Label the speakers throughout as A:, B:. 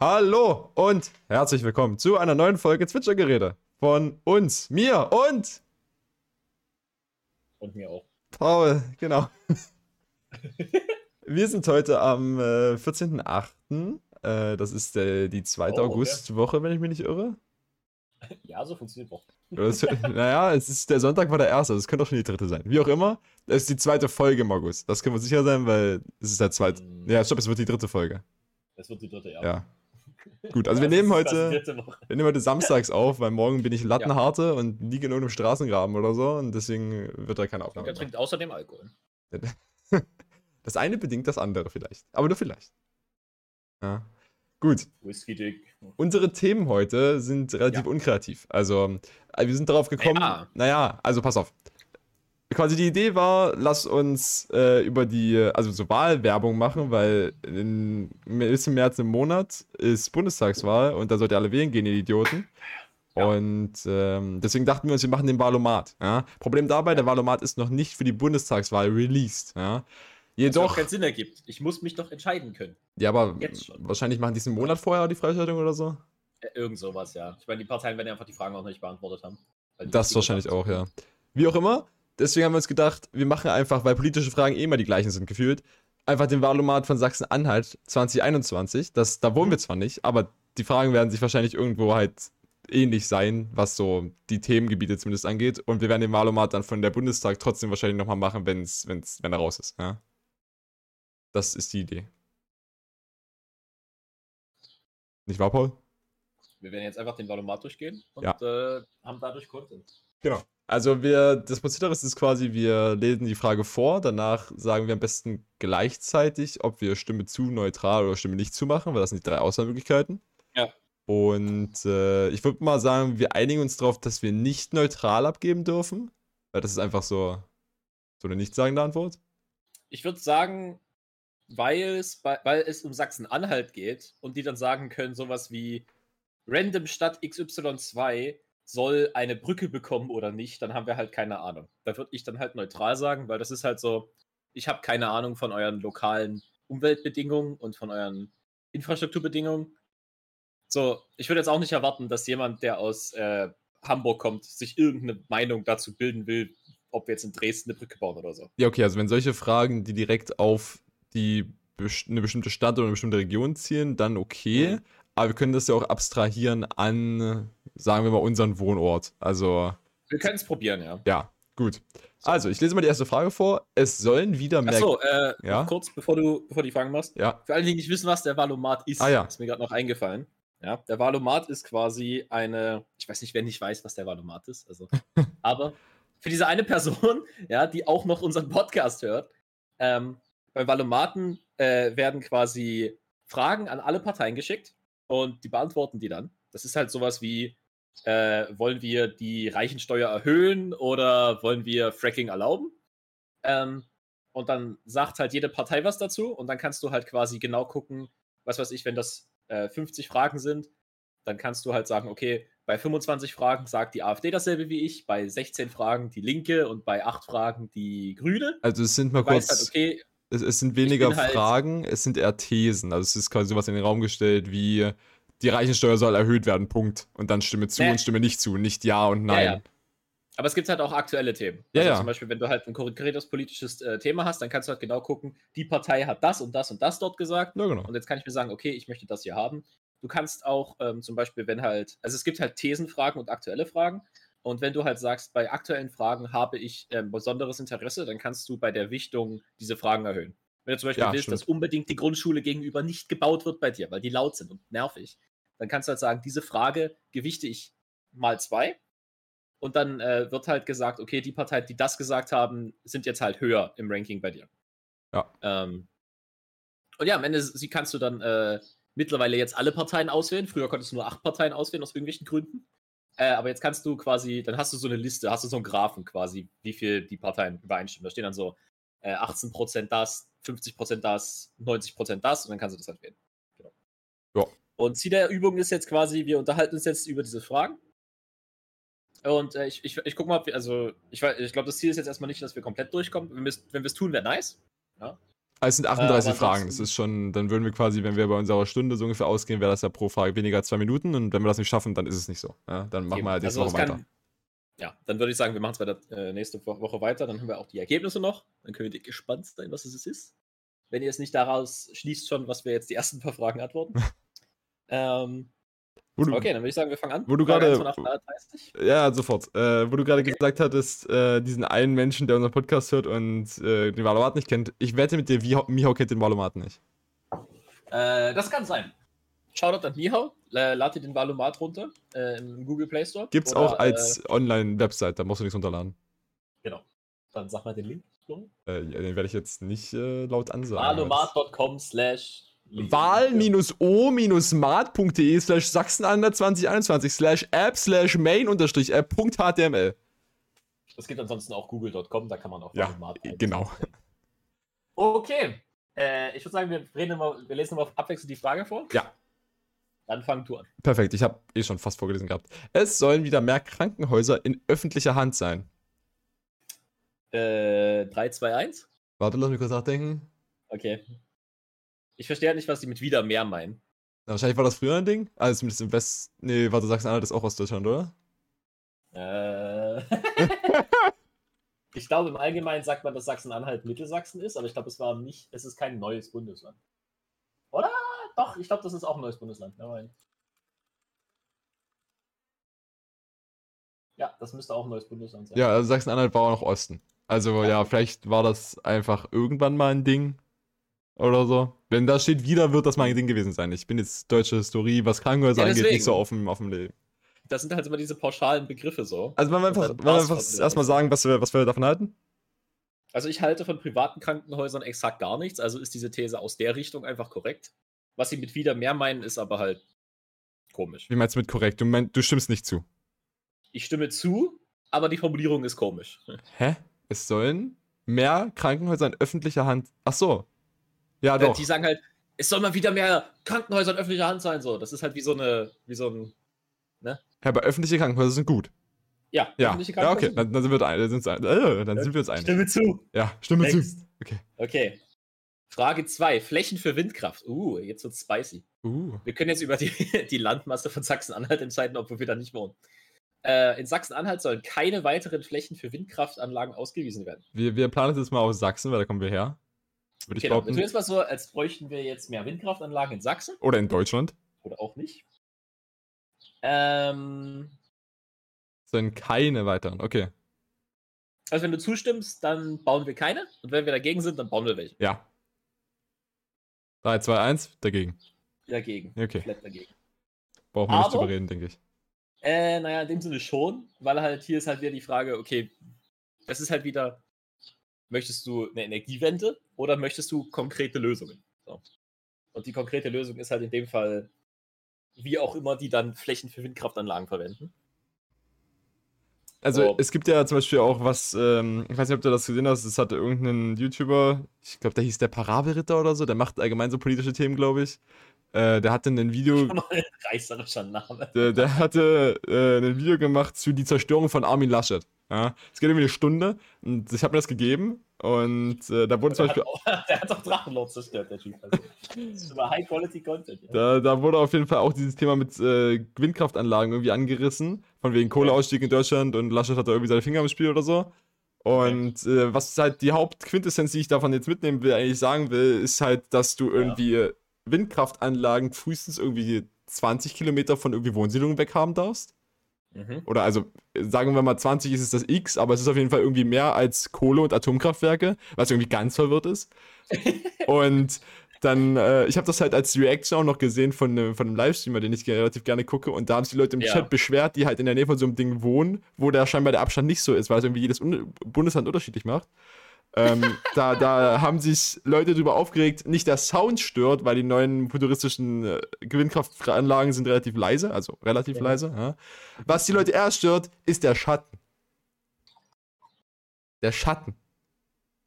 A: Hallo und herzlich willkommen zu einer neuen Folge Zwitschergeräte von uns, mir und
B: Und mir auch.
A: Paul, genau. Wir sind heute am äh, 14.08. Äh, das ist äh, die zweite
B: Oh, okay.
A: Augustwoche, wenn ich mich nicht irre.
B: Ja, so funktioniert
A: es- naja, es ist, der Sonntag war der erste, also es könnte auch schon die dritte sein. Wie auch immer, es ist die zweite Folge im August. Das können wir sicher sein, weil es ist der zweite.
B: Mm.
A: Ja, stopp, es wird die dritte Folge.
B: Das wird die dritte, ja.
A: Ja. Gut, also wir nehmen heute. Wir nehmen heute samstags auf, weil morgen bin ich Lattenharte und liege in irgendeinem Straßengraben oder so und deswegen wird da keine Aufnahme.
B: er trinkt außerdem Alkohol.
A: Das eine bedingt das andere vielleicht. Aber nur vielleicht. Ja. Gut.
B: Whisky Dick.
A: Unsere Themen heute sind relativ
B: Ja.
A: unkreativ. Also, äh, wir sind darauf gekommen.
B: Ja.
A: Naja, also pass auf. Quasi die Idee war, lass uns äh, über die, also so Wahlwerbung machen, weil in, ist im März im Monat ist Bundestagswahl und da sollt ihr alle wählen gehen, ihr Idioten.
B: Ja.
A: Und ähm, deswegen dachten wir uns, wir machen den Wahlomat. Ja? Problem dabei, der Wahlomat ist noch nicht für die Bundestagswahl released. Ja?
B: Was
A: Jedoch,
B: auch keinen Sinn ergibt. Ich muss mich doch entscheiden können.
A: ja, aber wahrscheinlich machen die es einen Monat vorher die Freischaltung oder so.
B: Irgend sowas, ja. Ich meine, die Parteien werden ja einfach die Fragen auch noch nicht beantwortet haben.
A: Das wahrscheinlich auch, ja. Wie auch immer, deswegen haben wir uns gedacht, wir machen einfach, weil politische Fragen eh immer die gleichen sind gefühlt, einfach den Wahlomat von Sachsen-Anhalt 2021. Das, da wohnen wir zwar nicht, aber die Fragen werden sich wahrscheinlich irgendwo halt ähnlich sein, was so die Themengebiete zumindest angeht. Und wir werden den Wahlomat dann von der Bundestag trotzdem wahrscheinlich nochmal machen, wenn's, wenn's, wenn er raus ist. Ja? Das ist die Idee. Nicht wahr, Paul?
B: Wir werden jetzt einfach den Valomat durchgehen und
A: Ja.
B: äh, haben dadurch Content.
A: Genau. Also wir, das Prozedere ist quasi, wir lesen die Frage vor, danach sagen wir am besten gleichzeitig, ob wir Stimme zu, neutral oder Stimme nicht zu machen, weil das sind die drei Auswahlmöglichkeiten.
B: Ja.
A: Und äh, ich würde mal sagen, wir einigen uns darauf, dass wir nicht neutral abgeben dürfen, weil das ist einfach so, so eine nichtssagende Antwort.
B: Ich würde sagen, weil es, bei, weil es um Sachsen-Anhalt geht und die dann sagen können, sowas wie Random Stadt XY2 soll eine Brücke bekommen oder nicht, dann haben wir halt keine Ahnung. Da würde ich dann halt neutral sagen, weil das ist halt so, ich habe keine Ahnung von euren lokalen Umweltbedingungen und von euren Infrastrukturbedingungen. So, ich würde jetzt auch nicht erwarten, dass jemand, der aus äh, Hamburg kommt, sich irgendeine Meinung dazu bilden will, ob wir jetzt in Dresden eine Brücke bauen oder so.
A: Ja, okay, also wenn solche Fragen, die direkt auf die eine bestimmte Stadt oder eine bestimmte Region zielen, dann okay.
B: Mhm.
A: Aber wir können das ja auch abstrahieren an, sagen wir mal, unseren Wohnort. Also,
B: Wir können es probieren, ja.
A: ja, gut. Also, ich lese mal die erste Frage vor. Es sollen wieder mehr.
B: Achso, äh,
A: Ja?
B: kurz, bevor du, bevor die Fragen machst.
A: Ja,
B: Für alle, die nicht wissen, was der Valomat ist,
A: Ah, ja.
B: ist mir gerade noch eingefallen. Ja, der Valomat ist quasi eine, ich weiß nicht, wer nicht weiß, was der Valomat ist, also, aber für diese eine Person, ja, die auch noch unseren Podcast hört, ähm, beim Valomaten äh, werden quasi Fragen an alle Parteien geschickt und die beantworten die dann. Das ist halt sowas wie, äh, wollen wir die Reichensteuer erhöhen oder wollen wir Fracking erlauben? Ähm, und dann sagt halt jede Partei was dazu und dann kannst du halt quasi genau gucken, was weiß ich, wenn das äh, 50 Fragen sind, dann kannst du halt sagen, okay, bei 25 Fragen sagt die AfD dasselbe wie ich, bei 16 Fragen die Linke und bei 8 Fragen die Grüne.
A: also es sind mal kurz.
B: halt, okay,
A: es, es sind weniger
B: halt-
A: Fragen, es sind eher Thesen. Also, es ist quasi sowas in den Raum gestellt wie. Die Reichensteuer soll erhöht werden, Punkt. Und dann Stimme zu
B: Nee.
A: und Stimme nicht zu, nicht Ja und Nein.
B: Ja, ja. Aber es gibt halt auch aktuelle Themen.
A: Ja,
B: also
A: ja.
B: Zum Beispiel, wenn du halt ein konkretes politisches äh, Thema hast, dann kannst du halt genau gucken, die Partei hat das und das und das dort gesagt.
A: Ja, genau.
B: Und jetzt kann ich mir sagen, okay, ich möchte das hier haben. Du kannst auch ähm, zum Beispiel, wenn halt, also es gibt halt Thesenfragen und aktuelle Fragen. Und wenn du halt sagst, bei aktuellen Fragen habe ich ähm, besonderes Interesse, dann kannst du bei der Wichtung diese Fragen erhöhen. Wenn du zum Beispiel
A: Ja,
B: willst,
A: stimmt.
B: dass unbedingt die Grundschule gegenüber nicht gebaut wird bei dir, weil die laut sind und nervig, dann kannst du halt sagen, diese Frage gewichte ich mal zwei. Und dann äh, wird halt gesagt, okay, die Parteien, die das gesagt haben, sind jetzt halt höher im Ranking bei dir.
A: Ja.
B: Ähm, und ja, am Ende sie kannst du dann äh, mittlerweile jetzt alle Parteien auswählen. Früher konntest du nur acht Parteien auswählen aus irgendwelchen Gründen. Äh, aber jetzt kannst du quasi, dann hast du so eine Liste, hast du so einen Graphen quasi, wie viel die Parteien übereinstimmen. Da stehen dann so äh, 18% das, 50% das, 90% das und dann kannst du das halt wählen. Genau.
A: Ja.
B: Und Ziel der Übung ist jetzt quasi, wir unterhalten uns jetzt über diese Fragen. Und äh, ich, ich, ich guck mal, ob wir, also ich, ich glaube, das Ziel ist jetzt erstmal nicht, dass wir komplett durchkommen. Wenn wir es wenn wir es tun, wäre nice. Ja.
A: Also es sind 38
B: Äh,
A: Fragen. Das ist schon, dann würden wir quasi, wenn wir bei unserer Stunde so ungefähr ausgehen, wäre das ja pro Frage weniger als zwei Minuten. Und wenn wir das nicht schaffen, dann ist es nicht so. Ja, dann machen wir halt nächste
B: Also
A: Woche weiter.
B: kann- Ja, dann würde ich sagen, wir machen es weiter äh, nächste Wo- Woche weiter. Dann haben wir auch die Ergebnisse noch. Dann könnt ihr gespannt sein, was es ist. Wenn ihr es nicht daraus schließt schon, was wir jetzt die ersten paar Fragen antworten. ähm,
A: du,
B: okay, dann würde ich sagen, wir fangen an.
A: Wo du gerade-
B: 1 von 38.
A: Ja, sofort. Äh, wo du gerade gesagt hattest, äh, diesen einen Menschen, der unseren Podcast hört und äh, den Valomat nicht kennt, ich wette mit dir, Miho kennt den Valomat nicht.
B: Äh, das kann sein. Shoutout an Mihau. Äh, lad dir den Valomat runter äh, im Google Play Store.
A: Gibt's
B: Oder,
A: auch als Online-Website, da musst du nichts runterladen.
B: Äh, genau. Dann sag mal den Link.
A: Äh, den werde ich jetzt nicht äh, laut ansagen.
B: Valomat.com slash
A: wahl-o-mat.de slash sachsen 2021 slash app slash main unterstrich app Punkt html.
B: Es gibt ansonsten auch google.com, da kann man auch
A: Ja, genau.
B: Okay. Äh, ich würde sagen, wir, reden immer, wir lesen immer abwechselnd die Frage vor.
A: Ja.
B: Dann fang du an.
A: Perfekt, ich habe eh schon fast vorgelesen gehabt. Es sollen wieder mehr Krankenhäuser in öffentlicher Hand sein.
B: Äh, 3, 2, 1.
A: Warte, lass mich kurz nachdenken.
B: Okay. Ich verstehe halt nicht, was sie mit wieder mehr meinen.
A: Na, wahrscheinlich war das früher ein Ding. Also zumindest im West. Nee, warte, Sachsen-Anhalt ist auch Ostdeutschland, oder?
B: Äh. ich glaube, im Allgemeinen sagt man, dass Sachsen-Anhalt Mittelsachsen ist, aber ich glaube, es war nicht, es ist kein neues Bundesland. Oder? Doch, ich glaube, das ist auch ein neues Bundesland. Nein. Ja, das müsste auch ein neues Bundesland sein.
A: Ja, also Sachsen-Anhalt war auch noch Osten. Also ja, vielleicht war das einfach irgendwann mal ein Ding. Oder so. Wenn da steht, wieder wird das mal ein Ding gewesen sein. Ich bin jetzt deutsche Historie, was Krankenhäuser
B: Ja,
A: angeht, nicht so dem, auf dem Leben.
B: Das sind halt immer diese pauschalen Begriffe so.
A: Also wollen wir einfach, wollen wir erstmal sagen, was wir, was wir davon halten?
B: Also ich halte von privaten Krankenhäusern exakt gar nichts, also ist diese These aus der Richtung einfach korrekt. Was sie mit wieder mehr meinen, ist aber halt komisch.
A: Wie meinst du mit korrekt? Du, meinst, du stimmst nicht zu.
B: Ich stimme zu, aber die Formulierung ist komisch.
A: Hä? Es sollen mehr Krankenhäuser in öffentlicher Hand. Ach so. Ja,
B: Äh,
A: doch.
B: Die sagen halt, es soll mal wieder mehr Krankenhäuser in öffentlicher Hand sein. So, das ist halt wie so eine, wie so ein,
A: Ja, aber öffentliche Krankenhäuser sind gut.
B: ja,
A: Ja,
B: öffentliche
A: ja okay.
B: Krankenhäuser.
A: Dann, dann sind wir, ein- dann sind's ein- äh, dann sind wir uns einig.
B: Stimme zu.
A: Ja, stimme zu.
B: Next.
A: Okay.
B: Okay. Frage 2. Flächen für Windkraft. Uh, jetzt wird's spicy.
A: Uh.
B: Wir können jetzt über die, die Landmasse von Sachsen-Anhalt entscheiden, obwohl wir da nicht wohnen. Äh, in Sachsen-Anhalt sollen keine weiteren Flächen für Windkraftanlagen ausgewiesen werden.
A: Wir, wir planen es jetzt mal aus Sachsen, weil da kommen wir her. Würde ich
B: Genau. Wir tun
A: behaupten.
B: jetzt mal so, als bräuchten wir jetzt mehr Windkraftanlagen in Sachsen
A: Oder in Deutschland.
B: oder auch nicht. Ähm,
A: Sollen keine weiteren. Okay.
B: also wenn du zustimmst, dann bauen wir keine. Und wenn wir dagegen sind, dann bauen wir welche.
A: Ja. 3, 2, 1, dagegen.
B: Dagegen.
A: Okay.
B: Komplett dagegen.
A: Brauchen wir nicht
B: Aber-
A: drüber reden, denke ich.
B: Äh, naja, in dem Sinne schon, weil halt hier ist halt wieder die Frage, okay, das ist halt wieder, möchtest du eine Energiewende oder möchtest du konkrete Lösungen? So. Und die konkrete Lösung ist halt in dem Fall, wie auch immer, die dann Flächen für Windkraftanlagen verwenden.
A: Also
B: So.
A: es gibt ja zum Beispiel auch was, ähm, ich weiß nicht, ob du das gesehen hast, es hatte irgendein YouTuber, ich glaube, der hieß der Parabelritter oder so, der macht allgemein so politische Themen, glaube ich. Äh, der hatte ein Video,
B: Schon mal ein reißerischer Name.
A: der, der hatte äh, ein Video gemacht zu die Zerstörung von Armin Laschet. Ja? Es geht irgendwie eine Stunde und ich habe mir das gegeben und äh, da wurde zum Beispiel,
B: auch, der hat auch Drachenlord zerstört, der Typ. Also, das ist immer High-Quality-Content. Ja.
A: da, da wurde auf jeden Fall auch dieses Thema mit äh, Windkraftanlagen irgendwie angerissen, von wegen Kohleausstieg in Deutschland und Laschet hat da irgendwie seine Finger im Spiel oder so. Und äh, was halt die Hauptquintessenz, die ich davon jetzt mitnehmen will, eigentlich sagen will, ist halt, dass du irgendwie äh, Windkraftanlagen frühestens irgendwie 20 Kilometer von irgendwie Wohnsiedlungen weg haben darfst.
B: Mhm.
A: Oder also, sagen wir mal 20 ist es das X, aber es ist auf jeden Fall irgendwie mehr als Kohle- und Atomkraftwerke, was irgendwie ganz verwirrt ist. und dann, äh, ich habe das halt als Reaction auch noch gesehen von, einem- von einem Livestreamer, den ich relativ gerne gucke. Und da haben sich die Leute im
B: Ja.
A: Chat beschwert, die halt in der Nähe von so einem Ding wohnen, wo der scheinbar der Abstand nicht so ist, weil es irgendwie jedes Un Bundesland unterschiedlich macht. Ähm, da, da haben sich Leute drüber aufgeregt, nicht der Sound stört, weil die neuen futuristischen äh, Windkraftanlagen sind relativ leise, also relativ
B: Ja.
A: leise. Ja. Was die Leute eher stört, ist der Schatten. Der Schatten.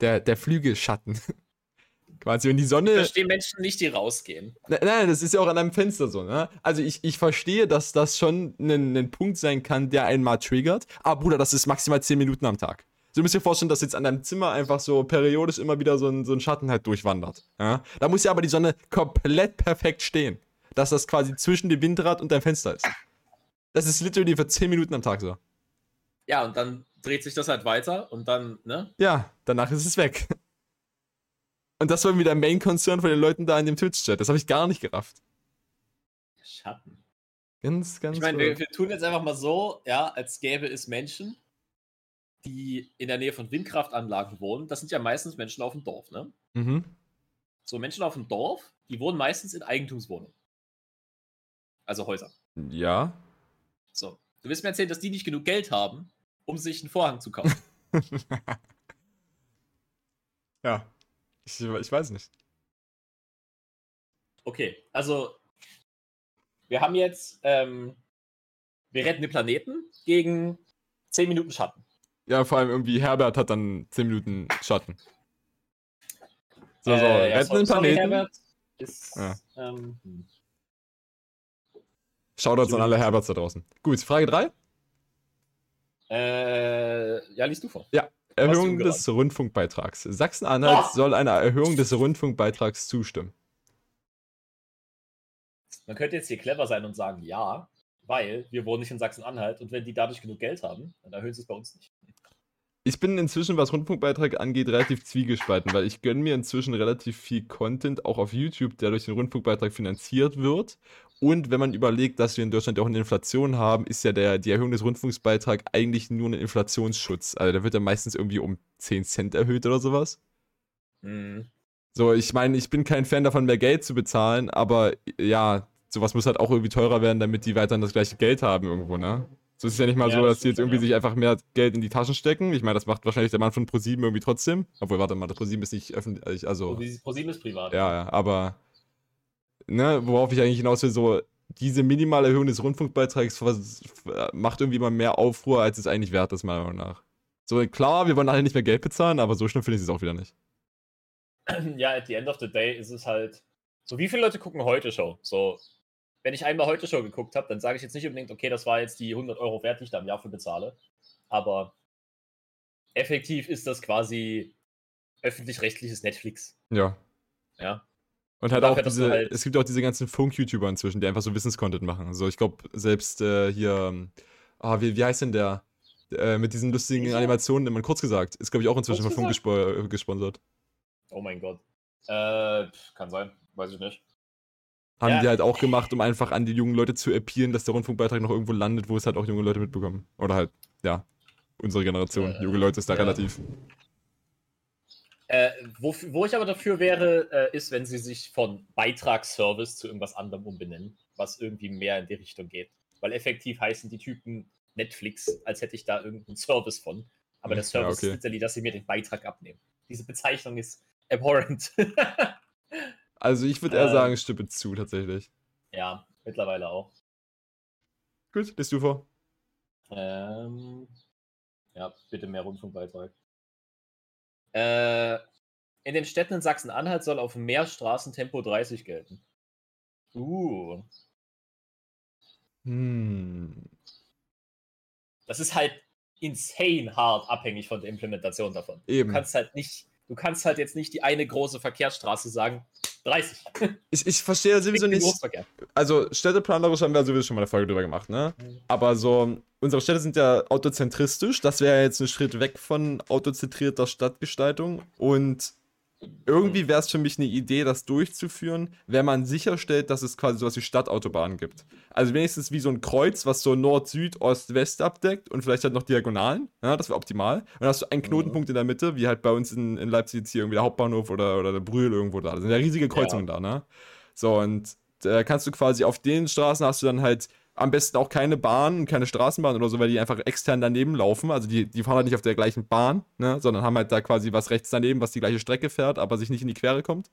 A: Der, der Flügelschatten. Quasi, wenn die
B: Ich
A: Sonne.
B: verstehe Menschen nicht, die rausgehen.
A: Nein, nein, das ist ja auch an einem Fenster so, ne? Also ich, ich verstehe, dass das schon ein, ein Punkt sein kann, der einen mal triggert. Aber Bruder, das ist maximal 10 Minuten am Tag. Du musst dir vorstellen, dass jetzt an deinem Zimmer einfach so periodisch immer wieder so ein, so ein Schatten halt durchwandert. Ja? Da muss ja aber die Sonne komplett perfekt stehen. Dass das quasi zwischen dem Windrad und deinem Fenster ist. Das ist literally für 10 Minuten am Tag so.
B: Ja, und dann dreht sich das halt weiter und dann, ne?
A: Ja, danach ist es weg. Und das war wieder Main Concern von den Leuten da in dem Twitch-Chat. Das habe ich gar nicht gerafft.
B: Schatten.
A: Ganz, ganz.
B: Ich meine, wir, wir tun jetzt einfach mal so, ja, als gäbe es Menschen, die in der Nähe von Windkraftanlagen wohnen. Das sind ja meistens Menschen auf dem Dorf, ne?
A: mhm.
B: So Menschen auf dem Dorf, die wohnen meistens in Eigentumswohnungen. Also Häuser.
A: Ja.
B: So. Du willst mir erzählen, dass die nicht genug Geld haben, um sich einen Vorhang zu kaufen.
A: ja. Ich, ich weiß nicht.
B: Okay, also wir haben jetzt, ähm, wir retten den Planeten gegen 10 Minuten Schatten.
A: Ja, vor allem irgendwie Herbert hat dann 10 Minuten Schatten. So, so,
B: Äh, ja,
A: retten den Planeten.
B: Herbert, ist,
A: Ja.
B: ähm, hm.
A: Shoutouts an alle Herberts da draußen. Gut, Frage 3.
B: äh, ja, liest du vor.
A: Erhöhung
B: du
A: des Rundfunkbeitrags. Sachsen-Anhalt
B: Oh!
A: soll einer Erhöhung des Rundfunkbeitrags zustimmen.
B: Man könnte jetzt hier clever sein und sagen, ja, weil wir wohnen nicht in Sachsen-Anhalt und wenn die dadurch genug Geld haben, dann erhöhen sie es bei uns nicht.
A: Ich bin inzwischen, was Rundfunkbeitrag angeht, relativ zwiegespalten, weil ich gönne mir inzwischen relativ viel Content auch auf YouTube, der durch den Rundfunkbeitrag finanziert wird. Und wenn man überlegt, dass wir in Deutschland auch eine Inflation haben, ist ja der, die Erhöhung des Rundfunksbeitrags eigentlich nur ein Inflationsschutz. Also der wird ja meistens irgendwie um 10 Cent erhöht oder sowas.
B: Mhm.
A: So, ich meine, ich bin kein Fan davon, mehr Geld zu bezahlen, aber ja, sowas muss halt auch irgendwie teurer werden, damit die weiterhin das gleiche Geld haben irgendwo, ne? So ist es ja nicht mal
B: Ja,
A: so,
B: das
A: dass die jetzt irgendwie
B: ja.
A: sich einfach mehr Geld in die Taschen stecken. Ich meine, das macht wahrscheinlich der Mann von ProSieben irgendwie trotzdem. Obwohl, warte mal, das ProSieben ist nicht öffentlich, also,
B: ProSieben ist privat.
A: ja, ja, aber, ne, worauf ich eigentlich hinaus will, so, diese minimale Erhöhung des Rundfunkbeitrags macht irgendwie immer mehr Aufruhr, als es eigentlich wert ist, meiner Meinung nach. So, klar, wir wollen alle nicht mehr Geld bezahlen, aber so schlimm finde ich es auch wieder nicht.
B: ja, at the end of the day ist es halt. So, wie viele Leute gucken heute Show? So, wenn ich einmal heute Show geguckt habe, dann sage ich jetzt nicht unbedingt, okay, das war jetzt die 100 Euro wert, die ich da im Jahr für bezahle. Aber effektiv ist das quasi öffentlich-rechtliches Netflix.
A: Ja.
B: Ja.
A: Und halt auch diese,
B: halt-
A: es gibt auch diese ganzen Funk-YouTuber inzwischen, die einfach so Wissenscontent machen. Also ich glaube, selbst äh, hier, ah, wie, wie heißt denn der? Äh, mit diesen lustigen
B: Welcher?
A: Animationen, immer kurz gesagt. Ist, glaube ich, auch inzwischen von Funk gespo äh, gesponsert.
B: Oh mein Gott. Äh, kann sein. Weiß ich nicht.
A: Haben
B: Ja.
A: die halt auch gemacht, um einfach an die jungen Leute zu appieren, dass der Rundfunkbeitrag noch irgendwo landet, wo es halt auch junge Leute mitbekommen. Oder halt, ja, unsere Generation.
B: Äh,
A: junge Leute ist da
B: ja.
A: relativ.
B: Äh, wo, wo ich aber dafür wäre, äh, ist, wenn sie sich von Beitragsservice zu irgendwas anderem umbenennen, was irgendwie mehr in die Richtung geht. Weil effektiv heißen die Typen Netflix, als hätte ich da irgendeinen Service von. Aber der
A: Ja,
B: Service
A: okay.
B: ist literally, dass sie mir den Beitrag abnehmen. Diese Bezeichnung ist abhorrent.
A: Also ich würde eher
B: Ähm.
A: sagen, stimme zu, tatsächlich.
B: ja, mittlerweile auch.
A: Gut, liest du vor.
B: Ähm, ja, bitte mehr Rundfunkbeitrag. Äh, in den Städten in Sachsen-Anhalt soll auf mehr Straßen Tempo 30 gelten. Uh,
A: Hm.
B: das ist halt insane hart abhängig von der Implementation davon.
A: Eben.
B: Du kannst halt nicht, du kannst halt jetzt nicht die eine große Verkehrsstraße sagen, 30.
A: Ich, ich verstehe sowieso nicht. Also städteplanerisch haben wir sowieso schon mal eine Folge drüber gemacht, ne? Aber so, unsere Städte sind ja autozentristisch. Das wäre jetzt ein Schritt weg von autozentrierter Stadtgestaltung. Und irgendwie wäre es für mich eine Idee, das durchzuführen, wenn man sicherstellt, dass es quasi sowas wie Stadtautobahnen gibt. Also wenigstens wie so ein Kreuz, was so Nord, Süd, Ost, West abdeckt und vielleicht halt noch Diagonalen. Ja, das wäre optimal. Und dann hast du einen Knotenpunkt in der Mitte, wie halt bei uns in, in Leipzig jetzt hier irgendwie der Hauptbahnhof oder, oder der Brühl irgendwo da. Da sind ja riesige Kreuzungen da, ne? So, und da kannst du quasi auf den Straßen hast du dann halt am besten auch keine Bahn, keine Straßenbahn oder so, weil die einfach extern daneben laufen. Also die, die fahren halt nicht auf der gleichen Bahn, ne, sondern haben halt da quasi was rechts daneben, was die gleiche Strecke fährt, aber sich nicht in die Quere kommt.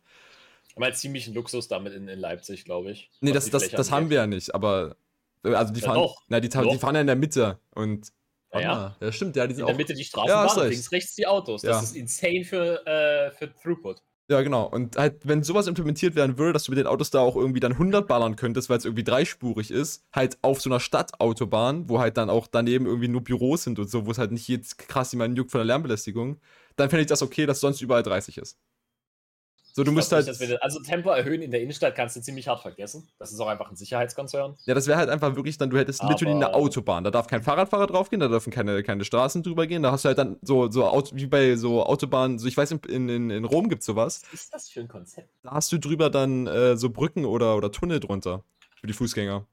B: Haben halt ziemlichen Luxus damit in, in Leipzig, glaube ich.
A: Nee, das, das, das haben wir ja nicht, aber also die
B: Ja,
A: fahren,
B: doch.
A: na, die,
B: Doch.
A: die fahren ja in der Mitte und
B: Ja, ja.
A: Ah, ja stimmt, ja, die sind
B: In der Mitte die
A: Ja,
B: Straßenbahn
A: recht.
B: links rechts die Autos. Das
A: Ja.
B: ist insane für, äh, für Throughput.
A: Ja, genau. Und halt, wenn sowas implementiert werden würde, dass du mit den Autos da auch irgendwie dann 100 ballern könntest, weil es irgendwie dreispurig ist, halt auf so einer Stadtautobahn, wo halt dann auch daneben irgendwie nur Büros sind und so, wo es halt nicht jetzt krass jemanden juckt von der Lärmbelästigung, dann fände ich das okay, dass sonst überall 30 ist. So, du musst halt.
B: nicht, wir- also Tempo erhöhen in der Innenstadt kannst du ziemlich hart vergessen. Das ist auch einfach ein Sicherheitskonzern.
A: Ja, das wäre halt einfach wirklich dann, du hättest literally eine
B: Aber-
A: Autobahn. Da darf kein Fahrradfahrer draufgehen, da dürfen keine, keine Straßen drüber gehen. Da hast du halt dann so, so Auto, wie bei so Autobahnen, so ich weiß, in, in, in Rom gibt's sowas.
B: Was ist das für ein Konzept?
A: Da hast du drüber dann äh, so Brücken oder, oder Tunnel drunter. Für die Fußgänger.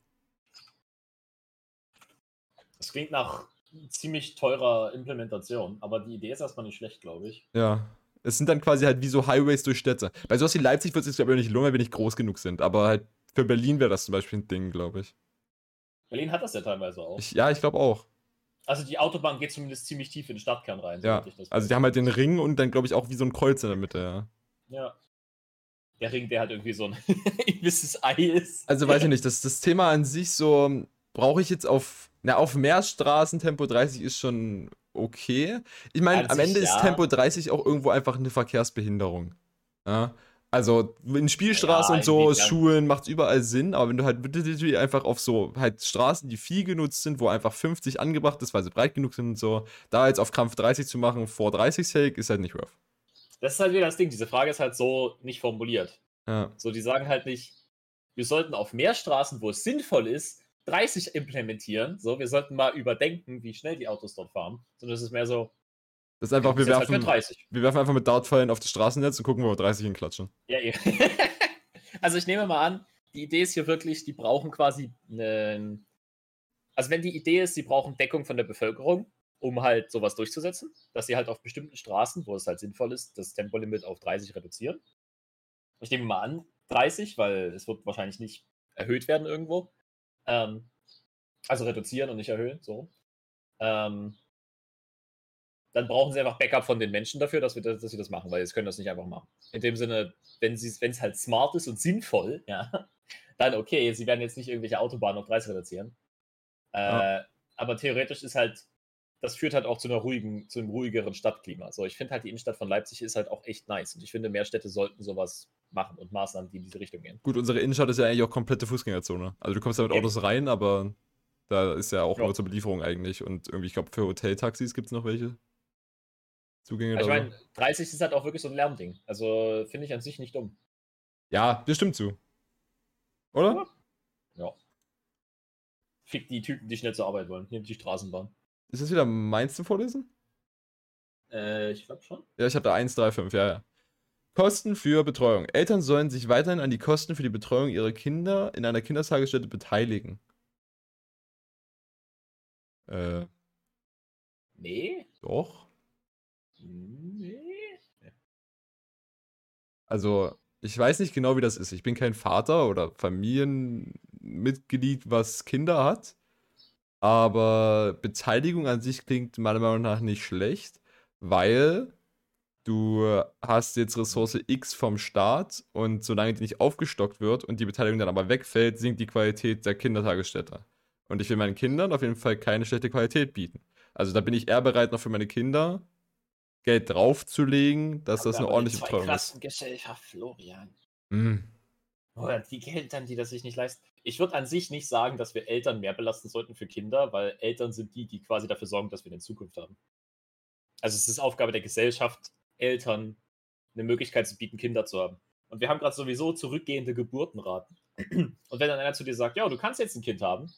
B: Das klingt nach ziemlich teurer Implementation, aber die Idee ist erstmal nicht schlecht, glaube ich.
A: Ja. Es sind dann quasi halt wie so Highways durch Städte. Bei sowas wie Leipzig wird es sich, glaube ich, auch nicht lohnen, weil wir nicht groß genug sind. Aber halt für Berlin wäre das zum Beispiel ein Ding, glaube ich.
B: Berlin hat das ja teilweise auch.
A: ich. Ja, ich glaube auch.
B: also die Autobahn geht zumindest ziemlich tief in den Stadtkern rein.
A: Ja.
B: ich das
A: Also die haben halt den Ring und dann, glaube ich, auch wie so ein Kreuz in der Mitte, ja.
B: Ja. Der Ring, der halt irgendwie so ein gewisses Ei ist.
A: Also weiß ich nicht, das, das Thema an sich so, brauche ich jetzt auf, na, auf mehr Straßen Tempo 30 ist schon okay. Ich meine, am Ende ist
B: ja.
A: Tempo 30 auch irgendwo einfach eine Verkehrsbehinderung. Ja? Also in Spielstraßen
B: Ja,
A: und so? Schulen macht überall Sinn, aber wenn du halt literally einfach auf so halt Straßen, die viel genutzt sind, wo einfach 50 angebracht ist, weil sie breit genug sind und so, da jetzt auf Krampf 30 zu machen vor 30 Sake ist halt nicht worth.
B: Das ist halt wieder das Ding. Diese Frage ist halt so nicht formuliert.
A: Ja.
B: So, die sagen halt nicht, wir sollten auf mehr Straßen, wo es sinnvoll ist, 30 implementieren. So, wir sollten mal überdenken, wie schnell die Autos dort fahren. Sondern es ist mehr so,
A: Das ist einfach, wir
B: halt
A: werfen,
B: 30.
A: wir werfen einfach mit Dartpfeilen auf das Straßennetz und gucken, wo wir 30 hinklatschen.
B: Ja, eh. also ich nehme mal an, die Idee ist hier wirklich, die brauchen quasi einen. Also wenn die Idee ist, sie brauchen Deckung von der Bevölkerung, um halt sowas durchzusetzen, dass sie halt auf bestimmten Straßen, wo es halt sinnvoll ist, das Tempolimit auf 30 reduzieren. Ich nehme mal an, 30, weil es wird wahrscheinlich nicht erhöht werden irgendwo. Ähm, also reduzieren und nicht erhöhen, so. Ähm, dann brauchen sie einfach Backup von den Menschen dafür, dass, wir das, dass sie das machen, weil sie können das nicht einfach machen. In dem Sinne, wenn es halt smart ist und sinnvoll, ja, dann okay, sie werden jetzt nicht irgendwelche Autobahnen auf 30 reduzieren. Äh,
A: Ja.
B: Aber theoretisch ist halt, das führt halt auch zu einer ruhigen, zu einem ruhigeren Stadtklima. So, ich finde halt, die Innenstadt von Leipzig ist halt auch echt nice. Und ich finde, mehr Städte sollten sowas machen und Maßnahmen, die in diese Richtung gehen.
A: Gut, unsere Innenstadt ist ja eigentlich auch komplette Fußgängerzone. Also du kommst da mit. Autos rein, aber da ist ja auch
B: Ja.
A: nur zur Belieferung eigentlich. Und irgendwie, ich glaube, für Hoteltaxis gibt es noch welche Zugänge.
B: Ich
A: da
B: meine, 30 ist halt auch wirklich so ein Lärmding. Also finde ich an sich nicht dumm.
A: ja, das stimmt zu. Oder?
B: Ja. Fick die Typen, die schnell zur Arbeit wollen. Nehmt die Straßenbahn.
A: Ist das wieder meins zum Vorlesen?
B: Äh, ich glaube schon.
A: Ja, ich habe da 1, 3, 5, ja, ja. Kosten für Betreuung. Eltern sollen sich weiterhin an die Kosten für die Betreuung ihrer Kinder in einer Kindertagesstätte beteiligen. Äh,
B: Nee.
A: doch.
B: Nee.
A: Also, ich weiß nicht genau, wie das ist. Ich bin kein Vater oder Familienmitglied, was Kinder hat. Aber Beteiligung an sich klingt meiner Meinung nach nicht schlecht, weil du hast jetzt Ressource X vom Staat und solange die nicht aufgestockt wird und die Beteiligung dann aber wegfällt, sinkt die Qualität der Kindertagesstätte. Und ich will meinen Kindern auf jeden Fall keine schlechte Qualität bieten. Also da bin ich eher bereit, noch für meine Kinder Geld draufzulegen, dass das eine ordentliche Betreuung ist.
B: Klassengesellschaft, Florian.
A: Mm.
B: Oder die Eltern, die das sich nicht leisten. Ich würde an sich nicht sagen, dass wir Eltern mehr belasten sollten für Kinder, weil Eltern sind die, die quasi dafür sorgen, dass wir eine Zukunft haben. Also es ist Aufgabe der Gesellschaft, Eltern eine Möglichkeit zu bieten, Kinder zu haben. Und wir haben gerade sowieso zurückgehende Geburtenraten. Und wenn dann einer zu dir sagt, ja, du kannst jetzt ein Kind haben,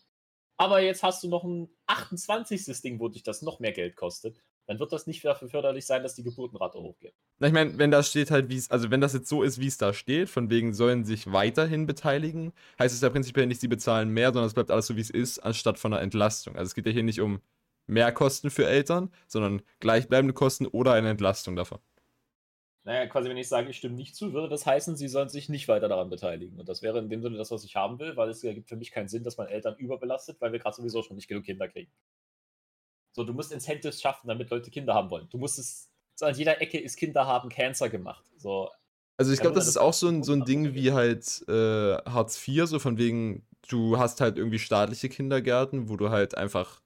B: aber jetzt hast du noch ein 28. Ding, wo dich das noch mehr Geld kostet, dann wird das nicht dafür förderlich sein, dass die Geburtenrate hochgeht.
A: Na, ich meine, wenn da steht halt, wie es, also wenn das jetzt so ist, wie es da steht, von wegen sollen sich weiterhin beteiligen, heißt es ja prinzipiell nicht, sie bezahlen mehr, sondern es bleibt alles so, wie es ist, anstatt von einer Entlastung. Also es geht ja hier nicht um mehr Kosten für Eltern, sondern gleichbleibende Kosten oder eine Entlastung davon.
B: Naja, quasi, wenn ich sage, ich stimme nicht zu, würde das heißen, sie sollen sich nicht weiter daran beteiligen. Und das wäre in dem Sinne das, was ich haben will, weil es ergibt für mich keinen Sinn, dass man Eltern überbelastet, weil wir gerade sowieso schon nicht genug Kinder kriegen. So, du musst Incentives schaffen, damit Leute Kinder haben wollen. Du musst es, an jeder Ecke ist Kinder haben Cancer gemacht. So,
A: Also ich glaube, das ist auch so ein, so ein Ding wie halt äh, Hartz IV, so von wegen, du hast halt irgendwie staatliche Kindergärten, wo du halt einfach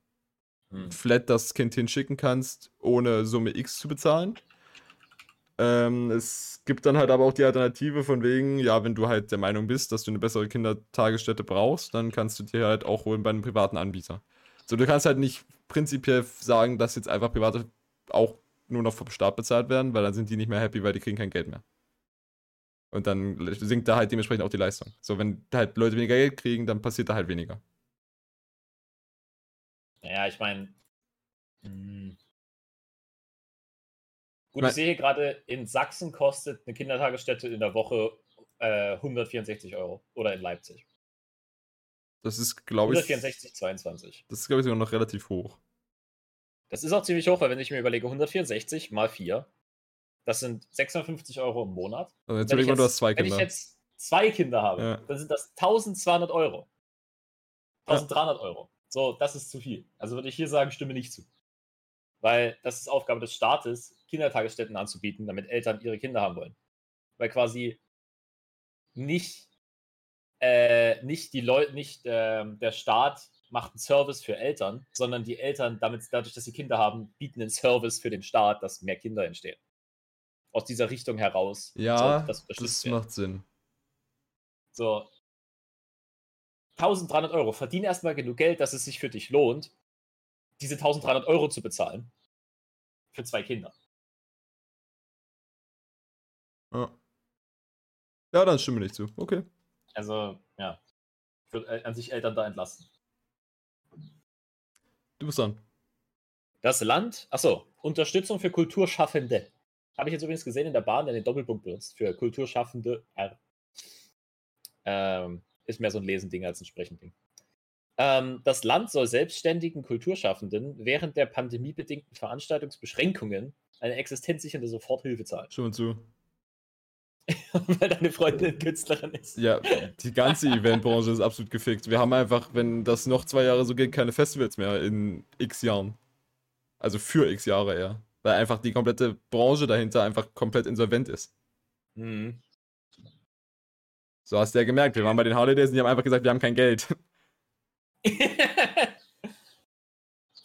B: hm.
A: flat das Kind hinschicken kannst, ohne Summe X zu bezahlen. Ähm, es gibt dann halt aber auch die Alternative von wegen, ja, wenn du halt der Meinung bist, dass du eine bessere Kindertagesstätte brauchst, dann kannst du dir halt auch holen bei einem privaten Anbieter. So, du kannst halt nicht prinzipiell sagen, dass jetzt einfach private auch nur noch vom Staat bezahlt werden, weil dann sind die nicht mehr happy, weil die kriegen kein Geld mehr. Und dann sinkt da halt dementsprechend auch die Leistung. So, wenn halt Leute weniger Geld kriegen, dann passiert da halt weniger.
B: Naja, ich meine. Hm. Gut, ich sehe hier gerade, in Sachsen kostet eine Kindertagesstätte in der Woche äh, 164 Euro. Oder in Leipzig.
A: Das ist, glaube ich.
B: 164, 22.
A: Das ist, glaube ich, sogar noch relativ hoch.
B: Das ist auch ziemlich hoch, weil wenn ich mir überlege, 164 mal 4, das sind 650 Euro im Monat.
A: Also jetzt überleg mal, du hast zwei
B: Kinder. Wenn ich jetzt zwei Kinder habe, ja. dann sind das 1200 Euro. 1300 ja. Euro. So, das ist zu viel. Also würde ich hier sagen, stimme nicht zu. Weil das ist Aufgabe des Staates, Kindertagesstätten anzubieten, damit Eltern ihre Kinder haben wollen. Weil quasi nicht, äh, nicht die Leute, nicht äh, der Staat macht einen Service für Eltern, sondern die Eltern, damit, dadurch, dass sie Kinder haben, bieten einen Service für den Staat, dass mehr Kinder entstehen. Aus dieser Richtung heraus.
A: Ja, das, das macht Sinn.
B: So. 1300 Euro. Verdiene erstmal genug Geld, dass es sich für dich lohnt, diese 1300 Euro zu bezahlen. Für zwei Kinder.
A: Ja. Ja, dann stimme ich zu. Okay.
B: Also, ja. Ich würde an sich Eltern da entlasten.
A: Du bist dran.
B: Das Land, achso, Unterstützung für Kulturschaffende. Habe ich jetzt übrigens gesehen in der Bahn, der den Doppelpunkt benutzt. Für Kulturschaffende R. Ähm, ist mehr so ein Lesending als ein Sprechending. Ähm, das Land soll selbstständigen Kulturschaffenden während der pandemiebedingten Veranstaltungsbeschränkungen eine existenzsichernde Soforthilfe zahlen.
A: Schon zu.
B: Weil deine Freundin Künstlerin ist.
A: Ja, die ganze Eventbranche ist absolut gefickt. Wir haben einfach, wenn das noch zwei Jahre so geht, keine Festivals mehr in x Jahren. Also für x Jahre eher. Weil einfach die komplette Branche dahinter einfach komplett insolvent ist. Mhm. So hast du ja gemerkt, wir waren bei den Holidays und die haben einfach gesagt, wir haben kein Geld.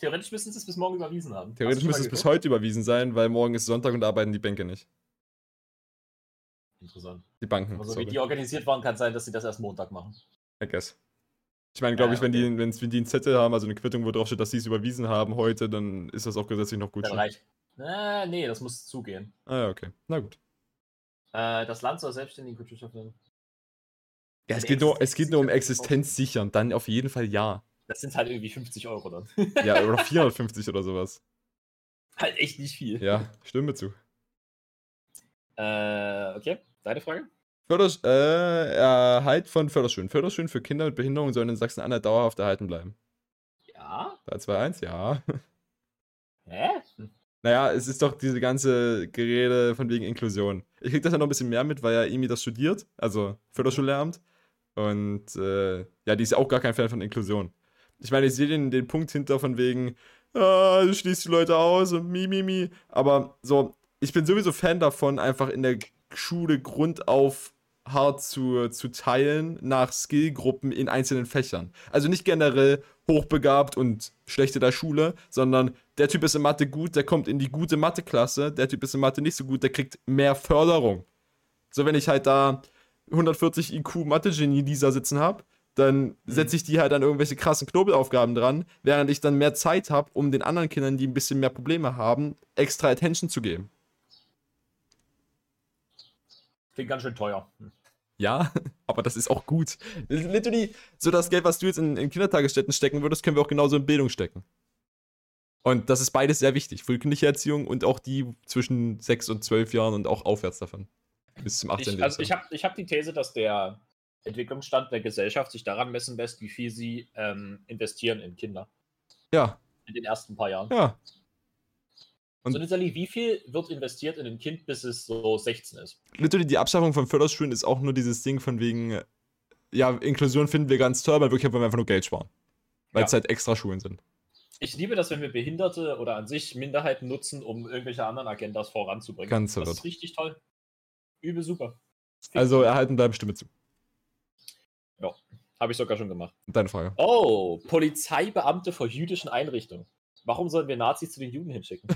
B: Theoretisch müssen sie es bis morgen überwiesen haben.
A: Theoretisch müsste es bis heute überwiesen sein, weil morgen ist Sonntag und arbeiten die Bänke nicht.
B: Interessant.
A: Die Banken.
B: Aber so sorry. wie die organisiert waren, kann sein, dass sie das erst Montag machen.
A: I guess. Ich meine, glaube ja, ich, wenn, okay. die, wenn die einen Zettel haben, also eine Quittung, wo drauf steht, dass sie es überwiesen haben heute, dann ist das auch gesetzlich noch gut.
B: Dann reicht. Äh, nee, das muss zugehen.
A: Ah ja, okay. Na gut.
B: Äh, das Land soll selbstständige Kulturschaffende.
A: Ja, es geht, nur, es geht nur um Existenz sichern, dann auf jeden Fall ja.
B: Das sind halt irgendwie 50 Euro dann.
A: ja, oder 450 oder sowas.
B: Halt echt nicht viel.
A: Ja, stimme zu.
B: Äh, okay. Deine Frage?
A: Förders äh, Erhalt von Förderschulen. Förderschulen für Kinder mit Behinderung sollen in Sachsen-Anhalt dauerhaft erhalten bleiben.
B: Ja.
A: 3, 2, 1, ja.
B: Hä?
A: Naja, es ist doch diese ganze Gerede von wegen Inklusion. Ich krieg das ja noch ein bisschen mehr mit, weil ja Emi das studiert, also Förderschullehramt. Und äh, ja, die ist auch gar kein Fan von Inklusion. Ich meine, ich sehe den, den Punkt hinter von wegen, ah, du schließt die Leute aus und mi, mi, mi. Aber so, ich bin sowieso Fan davon, einfach in der Schule grundauf hart zu, zu teilen nach Skillgruppen in einzelnen Fächern. Also nicht generell hochbegabt und schlecht in der Schule, sondern der Typ ist in Mathe gut, der kommt in die gute Mathe-Klasse, der Typ ist in Mathe nicht so gut, der kriegt mehr Förderung. So, wenn ich halt da 140 IQ Mathe-Genie Lisa sitzen habe, dann mhm. setze ich die halt an irgendwelche krassen Knobelaufgaben dran, während ich dann mehr Zeit habe, um den anderen Kindern, die ein bisschen mehr Probleme haben, extra Attention zu geben.
B: Klingt ganz schön teuer.
A: Ja, aber das ist auch gut. Literally, so das Geld, was du jetzt in, in Kindertagesstätten stecken würdest, können wir auch genauso in Bildung stecken. Und das ist beides sehr wichtig. Frühkindliche Erziehung und auch die zwischen 6 und 12 Jahren und auch aufwärts davon. Bis zum 18.
B: Ich, also ich habe ich hab die These, dass der Entwicklungsstand der Gesellschaft sich daran messen lässt, wie viel sie ähm, investieren in Kinder.
A: Ja.
B: In den ersten paar Jahren.
A: Ja.
B: Und so, Nizali, wie viel wird investiert in ein Kind, bis es so 16 ist?
A: Literally, die Abschaffung von Förderschulen ist auch nur dieses Ding von wegen, ja, Inklusion finden wir ganz toll, aber wirklich wollen wir einfach nur Geld sparen. Weil ja. es halt extra Schulen sind.
B: Ich liebe das, wenn wir Behinderte oder an sich Minderheiten nutzen, um irgendwelche anderen Agendas voranzubringen.
A: Ganz
B: Das ist richtig toll. Übel super.
A: Also erhalten bleiben Stimme zu.
B: Ja, habe ich sogar schon gemacht.
A: Deine Frage.
B: Oh, Polizeibeamte vor jüdischen Einrichtungen. Warum sollen wir Nazis zu den Juden hinschicken?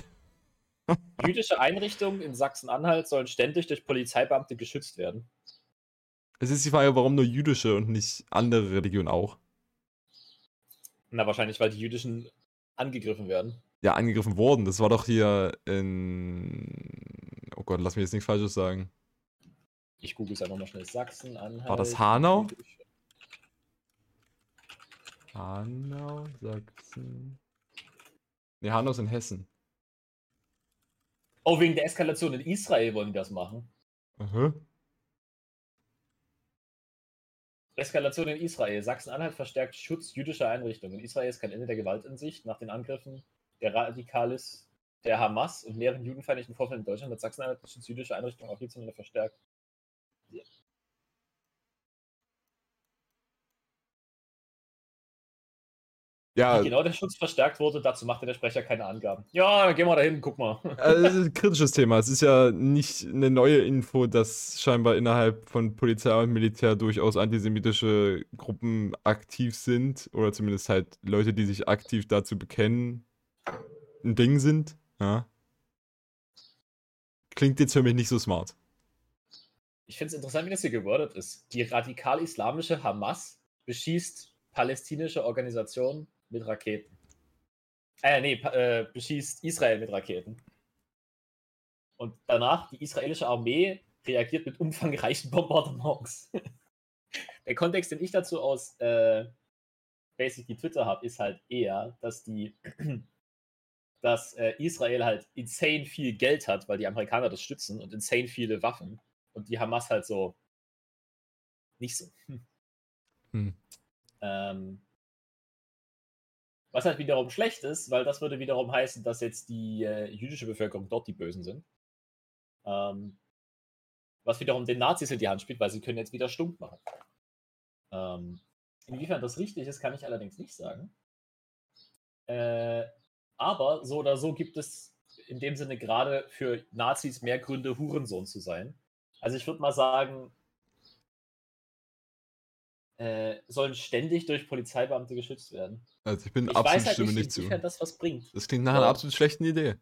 B: Jüdische Einrichtungen in Sachsen-Anhalt sollen ständig durch Polizeibeamte geschützt werden.
A: Es ist die Frage, warum nur jüdische und nicht andere Religionen auch.
B: Na, wahrscheinlich, weil die Jüdischen angegriffen werden.
A: Ja, angegriffen wurden. Das war doch hier in. Oh Gott, lass mich jetzt nichts Falsches sagen.
B: Ich google es einfach mal schnell. Sachsen-Anhalt.
A: War das Hanau? Hanau, Sachsen. Ne, Hanau ist in Hessen.
B: Oh, wegen der Eskalation in Israel wollen die das machen.
A: Aha.
B: Eskalation in Israel. Sachsen-Anhalt verstärkt Schutz jüdischer Einrichtungen. In Israel ist kein Ende der Gewalt in Sicht. Nach den Angriffen der Radikalis der Hamas und mehreren judenfeindlichen Vorfällen in Deutschland wird Sachsen-Anhalt Schutz jüdischer Einrichtungen auch hierzulande verstärkt.
A: Ja,
B: Wie genau der Schutz verstärkt wurde, dazu machte der Sprecher keine Angaben. Ja, dann gehen wir da hin, guck mal.
A: Also, das ist ein kritisches Thema. Es ist ja nicht eine neue Info, dass scheinbar innerhalb von Polizei und Militär durchaus antisemitische Gruppen aktiv sind oder zumindest halt Leute, die sich aktiv dazu bekennen, ein Ding sind. Ja. Klingt jetzt für mich nicht so smart.
B: Ich finde es interessant, wie das hier gewordet ist. Die radikal-islamische Hamas beschießt palästinische Organisationen mit Raketen. Äh, nee, äh, beschießt Israel mit Raketen. Und danach die israelische Armee reagiert mit umfangreichen Bombardements. Der Kontext, den ich dazu aus äh, basically Twitter habe, ist halt eher, dass die dass äh, Israel halt insane viel Geld hat, weil die Amerikaner das stützen und insane viele Waffen und die Hamas halt so nicht so.
A: Hm.
B: Ähm, was halt wiederum schlecht ist, weil das würde wiederum heißen, dass jetzt die äh, jüdische Bevölkerung dort die Bösen sind. Ähm, was wiederum den Nazis in die Hand spielt, weil sie können jetzt wieder stunk machen. Ähm, inwiefern das richtig ist, kann ich allerdings nicht sagen. Äh, aber so oder so gibt es in dem Sinne gerade für Nazis mehr Gründe, Hurensohn zu sein. Also ich würde mal sagen, äh, sollen ständig durch Polizeibeamte geschützt werden.
A: Also ich bin
B: Ich
A: absolut
B: weiß halt
A: stimme
B: nicht,
A: nicht zu.
B: das was bringt.
A: Das klingt nach einer
B: Ja.
A: absolut schlechten Idee.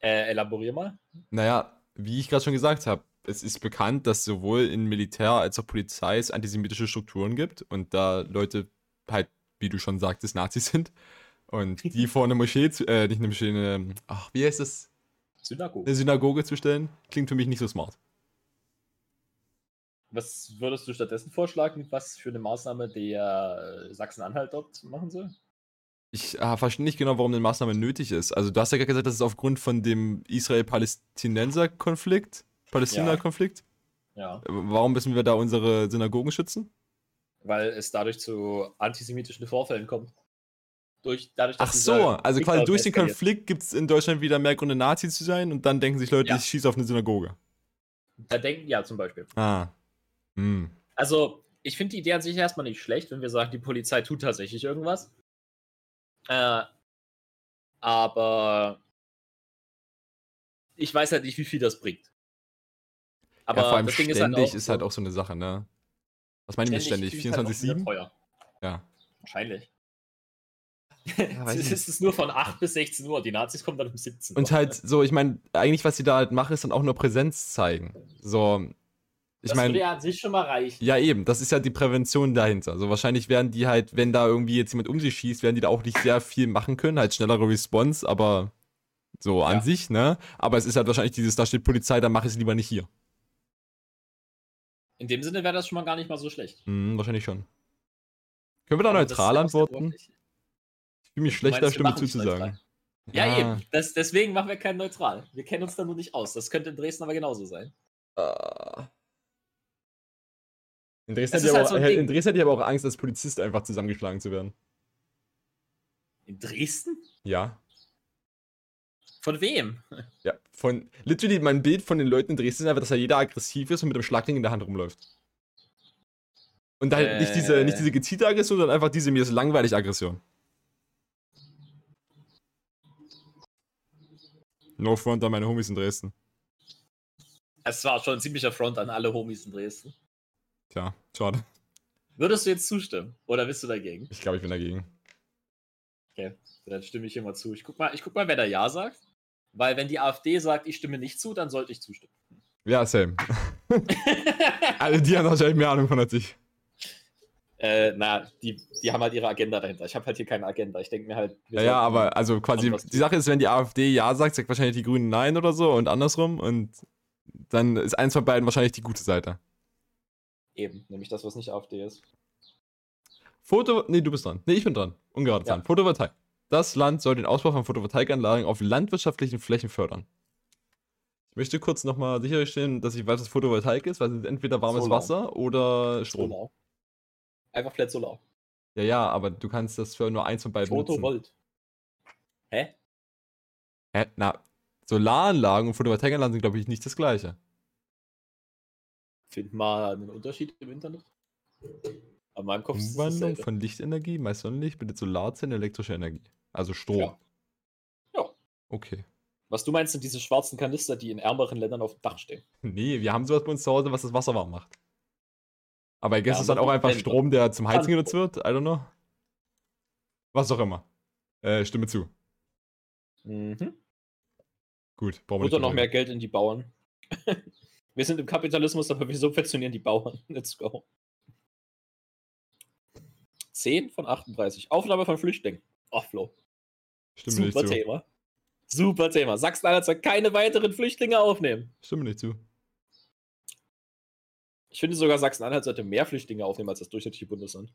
B: Äh, elaborier mal.
A: Naja, wie ich gerade schon gesagt habe, es ist bekannt, dass sowohl in Militär als auch Polizei es antisemitische Strukturen gibt und da Leute halt, wie du schon sagtest, Nazis sind. Und die vor eine Moschee, zu, äh, nicht eine Moschee, eine, ach, wie heißt das?
B: Synagoge.
A: Eine Synagoge zu stellen, klingt für mich nicht so smart.
B: Was würdest du stattdessen vorschlagen, was für eine Maßnahme der äh, Sachsen-Anhalt dort machen soll?
A: Ich äh, verstehe nicht genau, warum eine Maßnahme nötig ist. Also du hast ja gerade gesagt, das ist aufgrund von dem Israel-Palästinenser-Konflikt, Palästina-Konflikt.
B: Ja,
A: Äh, Warum müssen wir da unsere Synagogen schützen?
B: weil es dadurch zu antisemitischen Vorfällen kommt. Durch, dadurch,
A: Ach so, also quasi durch den. Konflikt gibt es in Deutschland wieder mehr Gründe, Nazi zu sein und dann denken sich Leute,
B: Ja.
A: ich schieße auf eine Synagoge.
B: Da denken, ja, zum Beispiel.
A: Ah. Hm.
B: Also, ich finde die Idee an sich erstmal nicht schlecht, wenn wir sagen, die Polizei tut tatsächlich irgendwas. Äh, aber ich weiß halt nicht, wie viel das bringt. Aber
A: ja, vor allem
B: das Ding
A: ständig
B: ist halt auch,
A: ist halt auch so eine Sache, ne? Was meine ich mit ständig?
B: klingt halt auch wieder
A: 24-7?
B: teuer.
A: Ja.
B: Wahrscheinlich.
A: weiß
B: es ist nur von 8 bis 16 Uhr. Die Nazis kommen dann um 17
A: Und
B: Uhr.
A: halt so, ich meine, eigentlich, was sie da halt machen, ist dann auch nur Präsenz zeigen. So, ich
B: das würde
A: meine,
B: ja an sich schon mal reichen.
A: ja eben, das ist ja die Prävention dahinter. Also wahrscheinlich werden die halt, wenn da irgendwie jetzt jemand um sich schießt, werden die da auch nicht sehr viel machen können, halt schnellere Response, aber so an
B: Ja.
A: sich, ne? Aber es ist halt wahrscheinlich dieses, da steht Polizei, dann mach ich es lieber nicht hier.
B: In dem Sinne wäre das schon mal gar nicht mal so schlecht.
A: Hm, wahrscheinlich schon. Können wir da
B: Aber
A: neutral
B: ja
A: antworten? Ich fühle mich schlecht, da Stimme zuzusagen.
B: neutral. Ja, eben. Das, deswegen machen wir kein neutral. Wir kennen uns da nur nicht aus. Das könnte in Dresden aber genauso sein.
A: Ah. In Dresden,
B: Es
A: hätte ich
B: halt
A: aber,
B: so
A: in Dresden hätte ich aber auch Angst, als Polizist einfach zusammengeschlagen zu werden.
B: In Dresden?
A: Ja.
B: Von wem?
A: Ja. Von, literally, mein Bild von den Leuten in Dresden ist einfach, dass da jeder aggressiv ist und mit einem Schlagring in der Hand rumläuft. Und halt nicht, diese,
B: Äh.
A: nicht diese gezielte Aggression, sondern einfach diese mir ist langweilig Aggression. No front an meine Homies in Dresden.
B: Es war schon ein ziemlicher Front an alle Homies in Dresden.
A: Tja, schade.
B: Würdest du jetzt zustimmen? Oder bist du dagegen?
A: Ich glaube, ich bin dagegen.
B: Okay, dann stimme ich hier mal zu. Ich guck mal, ich guck mal, wer da Ja sagt. Weil wenn die AfD sagt, ich stimme nicht zu, dann sollte ich zustimmen.
A: Ja, same. Alle die haben wahrscheinlich mehr Ahnung von als ich.
B: Äh, na, die, die haben halt ihre Agenda dahinter. Ich habe halt hier keine Agenda. Ich denke mir halt.
A: Ja, ja, aber also quasi, die Sache ist, wenn die AfD Ja sagt, sagt wahrscheinlich die Grünen Nein oder so und andersrum und dann ist eins von beiden wahrscheinlich die gute Seite.
B: Eben, nämlich das, was nicht AfD ist.
A: Foto, nee, du bist dran. Nee, ich bin dran. Ungerade
B: Ja.
A: Zahlen. Photovoltaik. Das Land soll den Ausbau von Photovoltaikanlagen auf landwirtschaftlichen Flächen fördern. Ich möchte kurz nochmal sicherstellen, dass ich weiß, was Photovoltaik ist, weil es ist entweder warmes
B: Solar.
A: Wasser oder Strom.
B: Solar. Einfach flat Solar.
A: Ja, ja, aber du kannst das für nur eins von beiden.
B: Photovolt. Hä?
A: Hä? Na, Solaranlagen und Photovoltaikanlagen sind, glaube ich, nicht das gleiche.
B: Find mal einen Unterschied im Internet. An meinem Kopf ist
A: Umwandlung
B: dasselbe.
A: von Lichtenergie, meist Sonnenlicht, bildet Solarzellen elektrische Energie. Also Strom.
B: Ja. Ja.
A: Okay.
B: Was du meinst, sind diese schwarzen Kanister, die in ärmeren Ländern auf dem Dach stehen.
A: Nee, wir haben sowas bei uns zu Hause, was das Wasser warm macht. Aber ich guess
B: Ja,
A: ist dann auch einfach Strom, der zum Heizen genutzt wird. I don't know. Was auch immer. Äh, stimme zu.
B: Mhm.
A: Gut, brauchen wir
B: Oder noch mehr. Geld in die Bauern. wir sind im Kapitalismus, aber wir subventionieren die Bauern. Let's go. 10 von 38. Aufnahme von Flüchtlingen. Oh, Flo.
A: Stimme nicht
B: Super
A: zu.
B: Thema. Super Thema. Sachsen-Anhalt soll keine weiteren Flüchtlinge aufnehmen.
A: Stimme nicht zu.
B: Ich finde sogar, Sachsen-Anhalt sollte mehr Flüchtlinge aufnehmen als das durchschnittliche Bundesland.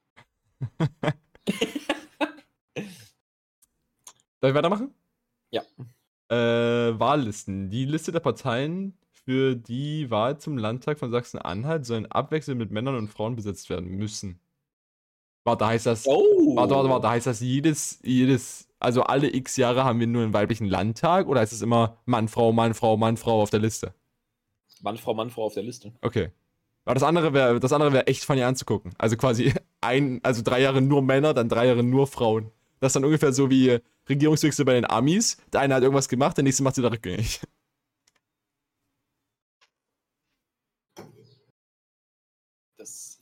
A: Darf ich weitermachen?
B: Ja.
A: Äh, Wahllisten. Die Liste der Parteien für die Wahl zum Landtag von Sachsen-Anhalt sollen abwechselnd mit Männern und Frauen besetzt werden müssen. Warte, heißt das.
B: Oh!
A: Warte, warte, warte, heißt das jedes, jedes, also alle x Jahre haben wir nur einen weiblichen Landtag oder heißt es immer Mann, Frau, Mann, Frau, Mann, Frau auf der Liste?
B: Mann, Frau, Mann, Frau auf der Liste.
A: Okay. Aber das andere wäre, das andere wäre echt funny anzugucken. Also quasi ein, also drei Jahre nur Männer, dann drei Jahre nur Frauen. Das ist dann ungefähr so wie Regierungswechsel bei den Amis. Der eine hat irgendwas gemacht, der nächste macht sie da rückgängig.
B: Das.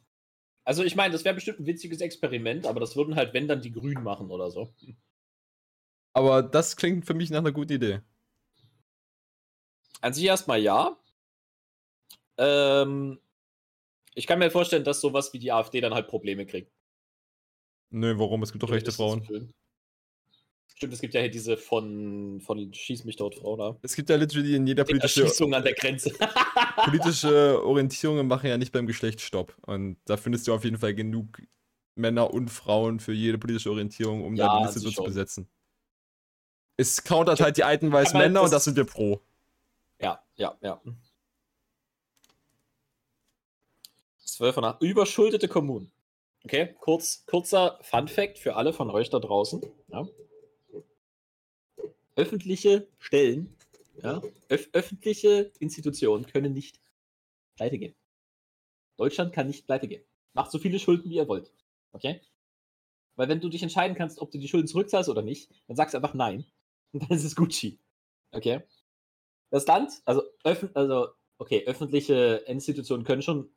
B: Also, ich meine, das wäre bestimmt ein witziges Experiment, aber das würden halt, wenn dann die Grünen machen oder so.
A: Aber das klingt für mich nach einer guten Idee.
B: An sich erstmal ja. Ähm, ich kann mir vorstellen, dass sowas wie die AfD dann halt Probleme kriegt.
A: Nö, warum? Es gibt doch rechte Frauen.
B: Stimmt, es gibt ja hier diese von, von Schieß mich dort Frau da.
A: Es gibt ja literally in jeder politische,
B: Erschießung an der Grenze.
A: politische Orientierungen machen ja nicht beim Geschlecht Stopp. Und da findest du auf jeden Fall genug Männer und Frauen für jede politische Orientierung, um da
B: Ja,
A: die Liste so zu besetzen. Es countert halt die alten weißen Männer und
B: das-
A: sind wir pro.
B: ja, ja, ja. 12 von 8. Überschuldete Kommunen. Okay, kurz, kurzer Fun-Fact für alle von euch da draußen. Ja. Öffentliche Stellen, ja, öf öffentliche Institutionen können nicht pleite gehen. Deutschland kann nicht pleite gehen. Macht so viele Schulden, wie ihr wollt. Okay? Weil wenn du dich entscheiden kannst, ob du die Schulden zurückzahlst oder nicht, dann sagst du einfach nein. Und dann ist es Gucci. Okay? Das Land, also, öff also okay, öffentliche Institutionen können schon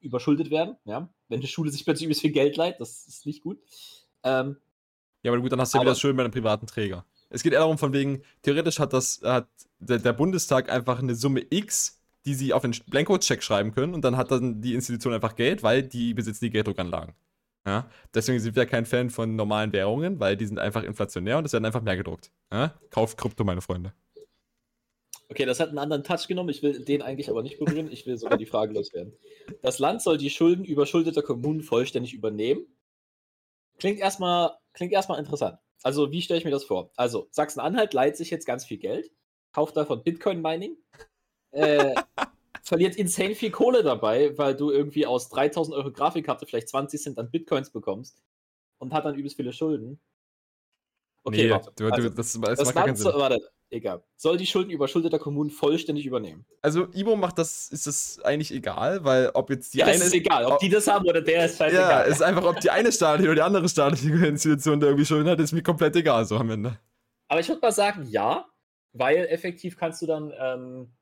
B: überschuldet werden, ja. Wenn eine Schule sich plötzlich übelst viel Geld leiht, das ist nicht gut. Ähm,
A: Ja, aber gut, dann hast du ja wieder
B: Aber-
A: das Schön bei einem privaten Träger. Es geht eher darum, von wegen, theoretisch hat das, hat der, der Bundestag einfach eine Summe X, die sie auf einen Blanko-Check schreiben können und dann hat dann die Institution einfach Geld, weil die besitzen die Gelddruckanlagen. Ja? Deswegen sind wir kein Fan von normalen Währungen, weil die sind einfach inflationär und es werden einfach mehr gedruckt. Ja? Kauft Krypto, meine Freunde.
B: Okay, das hat einen anderen Touch genommen. Ich will den eigentlich aber nicht berühren. Ich will sogar die Frage loswerden. Das Land soll die Schulden überschuldeter Kommunen vollständig übernehmen. Klingt erstmal, klingt erstmal interessant. Also, wie stelle ich mir das vor? Also, Sachsen-Anhalt leiht sich jetzt ganz viel Geld, kauft davon Bitcoin-Mining, äh, verliert insane viel Kohle dabei, weil du irgendwie aus 3000 Euro Grafikkarte vielleicht 20 Cent an Bitcoins bekommst und hat dann übelst viele Schulden. Okay,
A: nee,
B: warte.
A: du, du,
B: also,
A: das, das,
B: das
A: macht gar keinen Sinn.
B: warte, egal. Soll die Schulden überschuldeter Kommunen vollständig übernehmen.
A: Also, Ibo macht das, ist das eigentlich egal, weil ob jetzt die
B: Ja, das
A: eine.
B: ist egal. Ob die das haben oder der ist
A: ja,
B: scheißegal.
A: ist einfach, ob die eine staatliche oder die andere staatliche Institution da irgendwie Schulden hat, ist mir komplett egal, so am Ende.
B: Aber ich würde mal sagen, ja, weil effektiv kannst du dann. Ähm,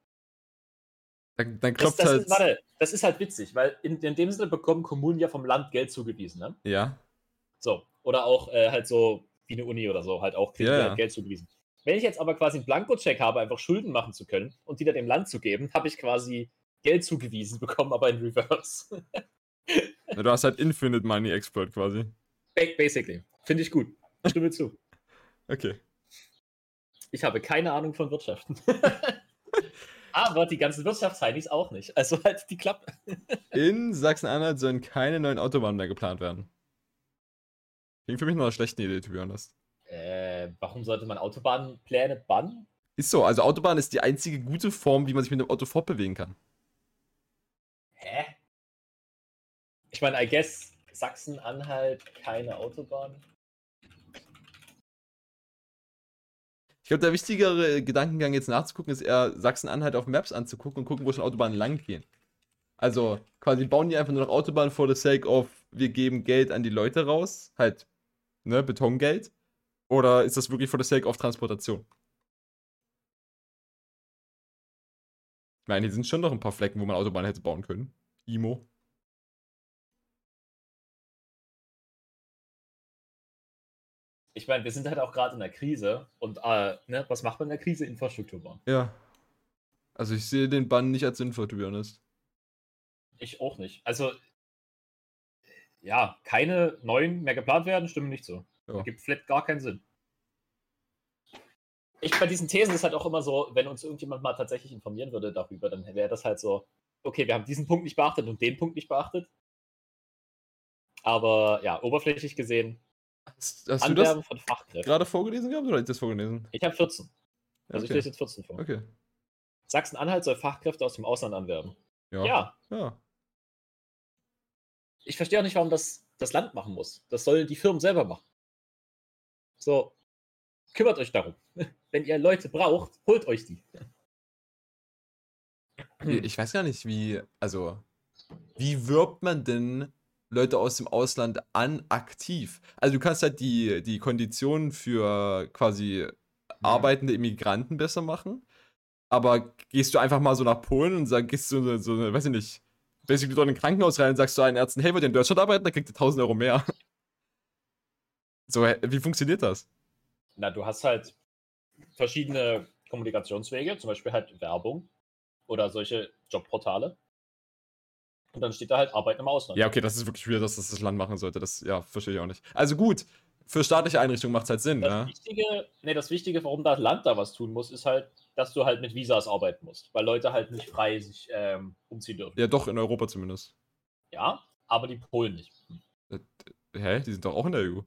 A: Dann, dann
B: das,
A: klopft
B: das,
A: halt.
B: ist, warte, das ist halt witzig, weil in, in dem Sinne bekommen Kommunen ja vom Land Geld zugewiesen. Ne?
A: Ja.
B: So. Oder auch äh, halt so wie eine Uni oder so, halt auch kriegen
A: Ja,
B: die
A: ja.
B: halt Geld zugewiesen. Wenn ich jetzt aber quasi einen Blankocheck habe, einfach Schulden machen zu können und die dann dem Land zu geben, habe ich quasi Geld zugewiesen bekommen, aber in Reverse.
A: Du hast halt Infinite Money Exploit quasi.
B: Ba- Basically. Finde ich gut. Stimme zu.
A: Okay.
B: Ich habe keine Ahnung von Wirtschaften. aber die ganzen Wirtschaftsheinis auch nicht. Also halt die Klappe.
A: In Sachsen-Anhalt sollen keine neuen Autobahnen mehr geplant werden. Klingt für mich noch eine schlechte Idee, to be honest.
B: Äh, warum sollte man Autobahnpläne bannen?
A: Ist so, also Autobahn ist die einzige gute Form, wie man sich mit einem Auto fortbewegen kann.
B: Hä? Ich meine, I guess Sachsen-Anhalt keine Autobahn.
A: Ich glaube, der wichtigere Gedankengang jetzt nachzugucken, ist eher Sachsen-Anhalt auf Maps anzugucken und gucken, wo schon Autobahnen lang gehen. Also quasi bauen die einfach nur noch Autobahnen for the sake of, wir geben Geld an die Leute raus, halt, ne, Betongeld. Oder ist das wirklich for the sake of Transportation? Ich meine, hier sind schon noch ein paar Flecken, wo man Autobahnen hätte bauen können. Imo.
B: Ich meine, wir sind halt auch gerade in der Krise und äh, ne, was macht man in der Krise? Infrastruktur bauen.
A: Ja. Also ich sehe den Bann nicht als sinnvoll, to be honest.
B: Ich auch nicht. Also, ja, keine neuen mehr geplant werden, stimmen nicht so.
A: Ja.
B: Gibt flat gar keinen Sinn. Ich bei diesen Thesen ist halt auch immer so, wenn uns irgendjemand mal tatsächlich informieren würde darüber, dann wäre das halt so, okay, wir haben diesen Punkt nicht beachtet und den Punkt nicht beachtet. Aber ja, oberflächlich gesehen,
A: Hast, hast du das
B: Anwerben von Fachkräften.
A: gerade vorgelesen gehabt oder du das vorgelesen?
B: Ich habe 14. Also ich
A: Okay.
B: lese jetzt 14 vor.
A: Okay.
B: Sachsen-Anhalt soll Fachkräfte aus dem Ausland anwerben.
A: Ja.
B: Ja,
A: ja.
B: ich verstehe auch nicht, warum das das Land machen muss. Das sollen die Firmen selber machen. So, kümmert euch darum. Wenn ihr Leute braucht, holt euch die.
A: Ich ich weiß gar nicht, wie, also, wie wirbt man denn Leute aus dem Ausland an aktiv? Also du kannst halt die, die Konditionen für quasi arbeitende Immigranten besser machen, aber gehst du einfach mal so nach Polen und sag, gehst du so, so eine, weiß ich nicht, basically dort in ein Krankenhaus rein und sagst zu allen Ärzten, hey, wollt ihr in Deutschland arbeiten? Dann kriegt ihr 1000 Euro mehr. So, wie funktioniert das?
B: Na, du hast halt verschiedene Kommunikationswege, zum Beispiel halt Werbung oder solche Jobportale. Und dann steht da halt Arbeiten im Ausland.
A: Ja, okay, das ist wirklich weird, dass das das Land machen sollte. Das, ja, verstehe ich auch nicht. Also gut, für staatliche Einrichtungen macht es halt Sinn,
B: Das
A: ne?
B: Wichtige, nee, das Wichtige, warum das Land da was tun muss, ist halt, dass du halt mit Visas arbeiten musst, weil Leute halt nicht frei sich ähm, umziehen dürfen.
A: Ja, doch, in Europa zumindest.
B: Ja, aber die Polen nicht, Hm,
A: Hä? Die sind doch auch in der EU.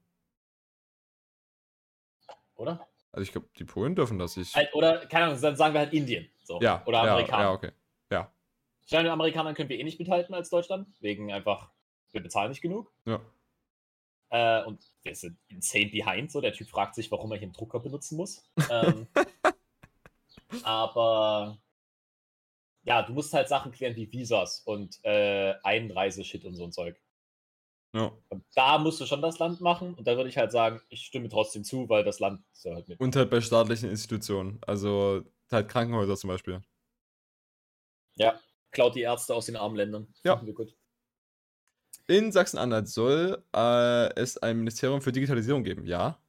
B: Oder?
A: Also ich glaube, die Polen dürfen das. Ich,
B: Halt, oder, keine Ahnung, dann sagen wir halt Indien. So.
A: ja,
B: oder
A: ja,
B: Amerikaner.
A: Ja, okay. Ja,
B: Ich meine, Amerikanern können wir eh nicht mithalten als Deutschland, wegen einfach, wir bezahlen nicht genug.
A: ja.
B: Äh, und wir sind insane behind, so. Der Typ fragt sich, warum er hier einen Drucker benutzen muss. ähm, aber ja, du musst halt Sachen klären wie Visas und äh, Einreiseshit und so ein Zeug.
A: Ja.
B: Da musst du schon das Land machen. Und da würde ich halt sagen, ich stimme trotzdem zu, weil das Land soll halt mit.
A: Und halt bei staatlichen Institutionen. Also halt Krankenhäuser zum Beispiel.
B: Ja, klaut die Ärzte aus den armen Ländern.
A: Ja.
B: Gut.
A: In Sachsen-Anhalt soll äh, es ein Ministerium für Digitalisierung geben, ja.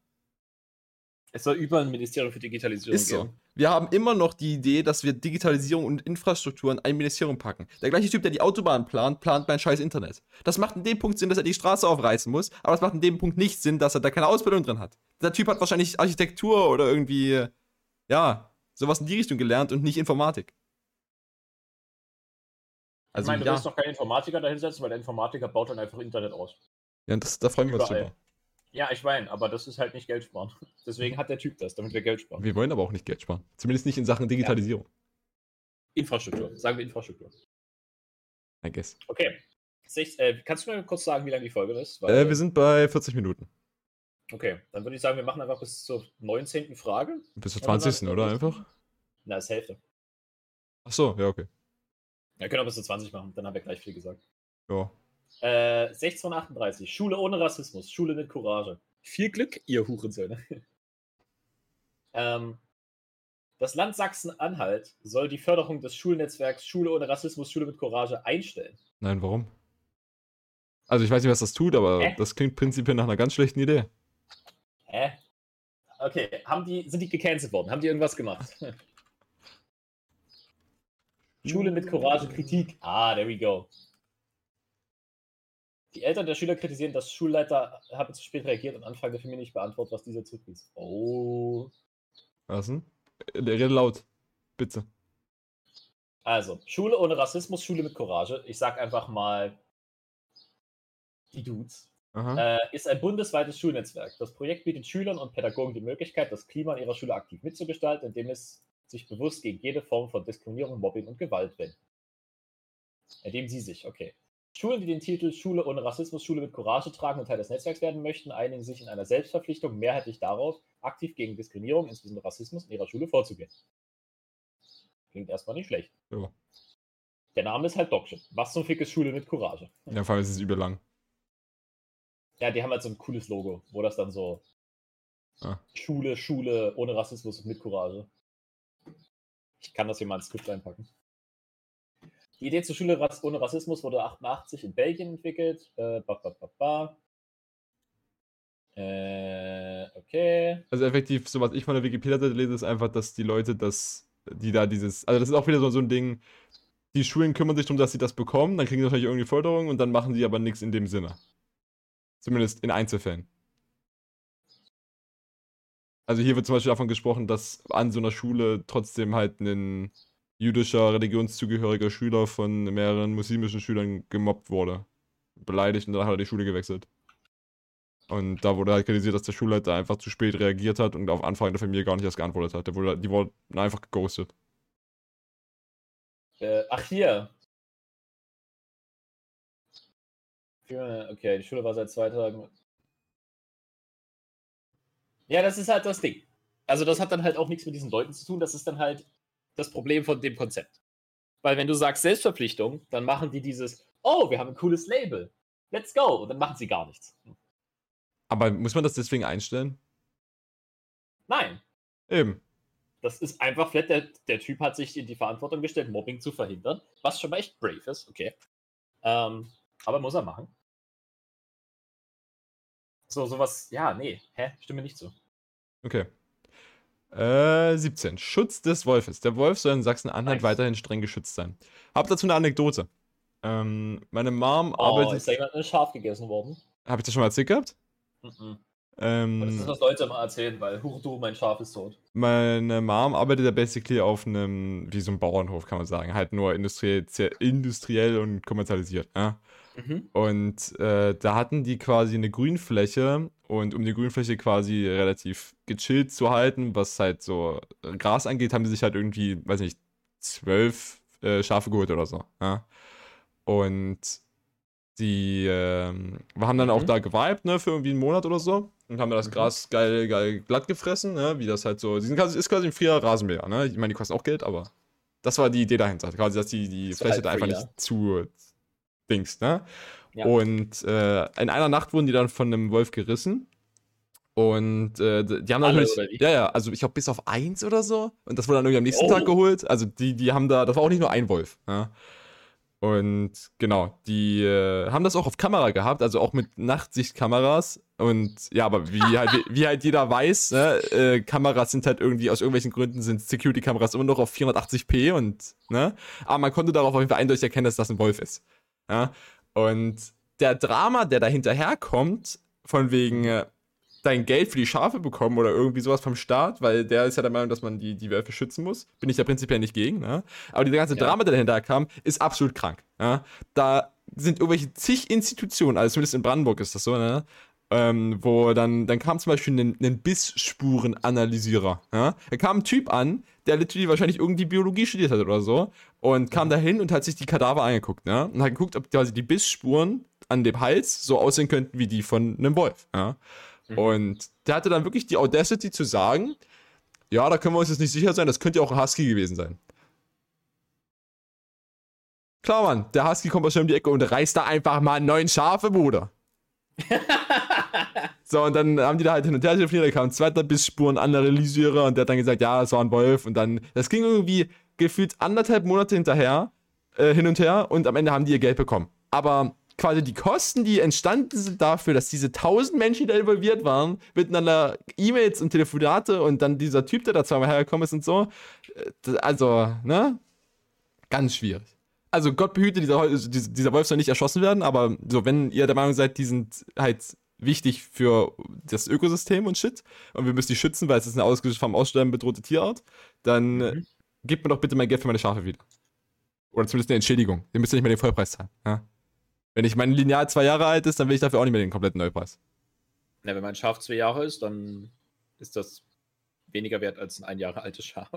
B: Es soll überall ein Ministerium für Digitalisierung
A: Ist so. Wir haben immer noch die Idee, dass wir Digitalisierung und Infrastruktur in ein Ministerium packen. Der gleiche Typ, der die Autobahn plant, plant mein scheiß Internet. Das macht in dem Punkt Sinn, dass er die Straße aufreißen muss, aber das macht in dem Punkt nicht Sinn, dass er da keine Ausbildung drin hat. Der Typ hat wahrscheinlich Architektur oder irgendwie, ja, sowas in die Richtung gelernt und nicht Informatik.
B: ich
A: Also
B: meine, du
A: ja,
B: willst doch keinen Informatiker da hinsetzen, weil der Informatiker baut dann einfach Internet aus.
A: ja das, da freuen wir uns drüber.
B: Ja, ich meine, aber das ist halt nicht Geld sparen. Deswegen hat der Typ das, damit wir Geld sparen.
A: Wir wollen aber auch nicht Geld sparen. Zumindest nicht in Sachen Digitalisierung.
B: Infrastruktur, sagen wir Infrastruktur.
A: I guess.
B: Okay. Sech, äh, kannst du mir kurz sagen, wie lange die Folge ist?
A: Äh, wir sind bei 40 Minuten.
B: okay, dann würde ich sagen, wir machen einfach bis zur 19. Frage.
A: Bis zur
B: Ja, dann
A: 20.
B: hast du-
A: oder einfach?
B: Na, ist Hälfte.
A: Ach so, ja, okay.
B: Wir können auch bis zu 20 machen, dann haben wir gleich viel gesagt.
A: Ja.
B: Äh, 1638. Schule ohne Rassismus. Schule mit Courage. Viel Glück, ihr Hurensöhne. ähm, das Land Sachsen-Anhalt soll die Förderung des Schulnetzwerks Schule ohne Rassismus, Schule mit Courage einstellen.
A: Nein, warum? Also ich weiß nicht, was das tut, aber
B: Hä?
A: das klingt prinzipiell nach einer ganz schlechten Idee.
B: Hä? okay. Haben die, sind die gecancelt worden? Haben die irgendwas gemacht? Schule mit Courage, Kritik. Ah, there we go. Die Eltern der Schüler kritisieren, dass Schulleiter habe zu spät reagiert und Anfrage für mich nicht beantwortet, was dieser zurückwies. Oh.
A: Was denn? Der redet laut. Bitte.
B: Also, Schule ohne Rassismus, Schule mit Courage. Ich sag einfach mal die Dudes. Äh, ist ein bundesweites Schulnetzwerk. Das Projekt bietet Schülern und Pädagogen die Möglichkeit, das Klima in ihrer Schule aktiv mitzugestalten, indem es sich bewusst gegen jede Form von Diskriminierung, Mobbing und Gewalt wendet. Indem sie sich, okay. Schulen, die den Titel Schule ohne Rassismus, Schule mit Courage tragen und Teil des Netzwerks werden möchten, einigen sich in einer Selbstverpflichtung mehrheitlich darauf, aktiv gegen Diskriminierung, insbesondere Rassismus, in ihrer Schule vorzugehen. Klingt erstmal nicht schlecht.
A: Ja.
B: Der Name ist halt Dockship. Was zum Fick ist Schule mit Courage?
A: Ja, vor allem ist es überlang.
B: Ja, die haben halt so ein cooles Logo, wo das dann so
A: Ah.
B: Schule, Schule, ohne Rassismus und mit Courage. Ich kann das hier mal ins Skript einpacken. Die Idee zur Schule ohne Rassismus wurde 88 in Belgien entwickelt. Äh, ba, ba, ba, ba. Äh, okay.
A: Also effektiv, so was ich von der Wikipedia lese, ist einfach, dass die Leute das, die da dieses, also das ist auch wieder so, so ein Ding, die Schulen kümmern sich darum, dass sie das bekommen, dann kriegen sie natürlich irgendwie Förderung und dann machen sie aber nichts in dem Sinne. Zumindest in Einzelfällen. Also hier wird zum Beispiel davon gesprochen, dass an so einer Schule trotzdem halt ein jüdischer, religionszugehöriger Schüler von mehreren muslimischen Schülern gemobbt wurde. Beleidigt und dann hat er die Schule gewechselt. Und da wurde halt kritisiert, dass der Schulleiter einfach zu spät reagiert hat und auf Anfragen der Familie gar nicht erst geantwortet hat. Der wurde, die wurden einfach geghostet.
B: Äh, ach, hier. Okay, die Schule war seit zwei Tagen. Ja, das ist halt das Ding. Also, das hat dann halt auch nichts mit diesen Leuten zu tun. Das ist dann halt das Problem von dem Konzept. Weil, wenn du sagst Selbstverpflichtung, dann machen die dieses, oh, wir haben ein cooles Label. Let's go. Und dann machen sie gar nichts.
A: Aber muss man das deswegen einstellen?
B: Nein.
A: Eben.
B: Das ist einfach flat. Der, der Typ hat sich in die Verantwortung gestellt, Mobbing zu verhindern. Was schon mal echt brave ist, okay. Ähm, aber muss er machen. So, sowas, ja, nee, hä? Stimme nicht zu.
A: Okay. Äh, 17. Schutz des Wolfes. Der Wolf soll in Sachsen-Anhalt
B: Nice.
A: weiterhin streng geschützt sein. Hab dazu eine Anekdote. Ähm, meine Mom
B: Oh,
A: arbeitet.
B: ist da jemand ein Schaf gegessen worden?
A: Hab ich das schon mal erzählt gehabt?
B: Mhm.
A: Ähm,
B: Das ist, was Leute immer erzählen, weil Huch du, mein Schaf ist tot.
A: Meine Mom arbeitet ja basically auf einem, wie so ein Bauernhof, kann man sagen. Halt nur industriell, industriell und kommerzialisiert. Ja?
B: Mhm.
A: Und äh, da hatten die quasi eine Grünfläche und um die Grünfläche quasi relativ gechillt zu halten, was halt so äh, Gras angeht, haben die sich halt irgendwie, weiß nicht, zwölf äh, Schafe geholt oder so. Ja? Und die ähm, wir haben dann auch
B: Mhm.
A: da geweibt, ne, für irgendwie einen Monat oder so. Und haben da das
B: Mhm.
A: Gras geil, geil glatt gefressen, ne, wie das halt so. Die sind quasi, ist quasi ein freier Rasenmäher, ne? Ich meine, die kosten auch Geld, aber das war die Idee dahinter. Quasi, dass die, die
B: So
A: Fläche
B: halt
A: da einfach nicht zu dings, ne?
B: Ja.
A: Und äh, in einer Nacht wurden die dann von einem Wolf gerissen. Und äh, die haben
B: Alle,
A: natürlich. Ja, ja, also ich glaube bis auf eins oder so. Und das wurde dann irgendwie am nächsten
B: Oh.
A: Tag geholt. Also die, die haben da, das war auch nicht nur ein Wolf. Ja. Und genau, die äh, haben das auch auf Kamera gehabt, also auch mit Nachtsichtkameras. Und ja, aber wie halt, wie, wie halt jeder weiß, ne, äh, Kameras sind halt irgendwie, aus irgendwelchen Gründen sind Security-Kameras immer noch auf 480p und, ne? Aber man konnte darauf auf jeden Fall eindeutig erkennen, dass das ein Wolf ist. Ja? Und der Drama, der da hinterherkommt, von wegen äh, dein Geld für die Schafe bekommen oder irgendwie sowas vom Staat, weil der ist ja der Meinung, dass man die, die Wölfe schützen muss. Bin ich ja prinzipiell nicht gegen, ne? Aber dieser ganze
B: Ja.
A: Drama, der dahinter kam, ist absolut krank. Ja? Da sind irgendwelche zig Institutionen, also zumindest in Brandenburg ist das so, ne? Ähm, wo dann, dann kam zum Beispiel ein, ein Bissspurenanalysierer. Ja? Da kam ein Typ an, der literally wahrscheinlich irgendwie Biologie studiert hat oder so und kam dahin und hat sich die Kadaver angeguckt, ne? Und hat geguckt, ob quasi die Bissspuren an dem Hals so aussehen könnten wie die von einem Wolf, ja?
B: Mhm.
A: Und der hatte dann wirklich die Audacity zu sagen, ja, da können wir uns jetzt nicht sicher sein, das könnte ja auch ein Husky gewesen sein. Klar, Mann, der Husky kommt wahrscheinlich um die Ecke und reißt da einfach mal neun Schafe, Bruder. So, und dann haben die da halt hin und her telefoniert, da kam ein zweiter Bissspurenanalysierer und der hat dann gesagt, ja, es war ein Wolf und dann, das ging irgendwie gefühlt anderthalb Monate hinterher, äh, hin und her und am Ende haben die ihr Geld bekommen. Aber quasi die Kosten, die entstanden sind dafür, dass diese tausend Menschen, die da involviert waren, miteinander E-Mails und Telefonate und dann dieser Typ, der da zweimal hergekommen ist und so. äh, Also, ne? Ganz schwierig. Also Gott behüte, dieser, dieser Wolf soll nicht erschossen werden, aber so, wenn ihr der Meinung seid, die sind halt wichtig für das Ökosystem und Shit und wir müssen die schützen, weil es ist eine aus vom Aussterben bedrohte Tierart, dann
B: Mhm.
A: äh, gebt mir doch bitte mein Geld für meine Schafe wieder. Oder zumindest eine Entschädigung. Ihr müsst ja nicht mehr den Vollpreis zahlen. Ja? Wenn ich mein Lineal zwei Jahre alt ist, dann will ich dafür auch nicht mehr den kompletten Neupreis.
B: Na, wenn mein Schaf zwei Jahre ist, dann ist das weniger wert als ein ein Jahre altes Schaf.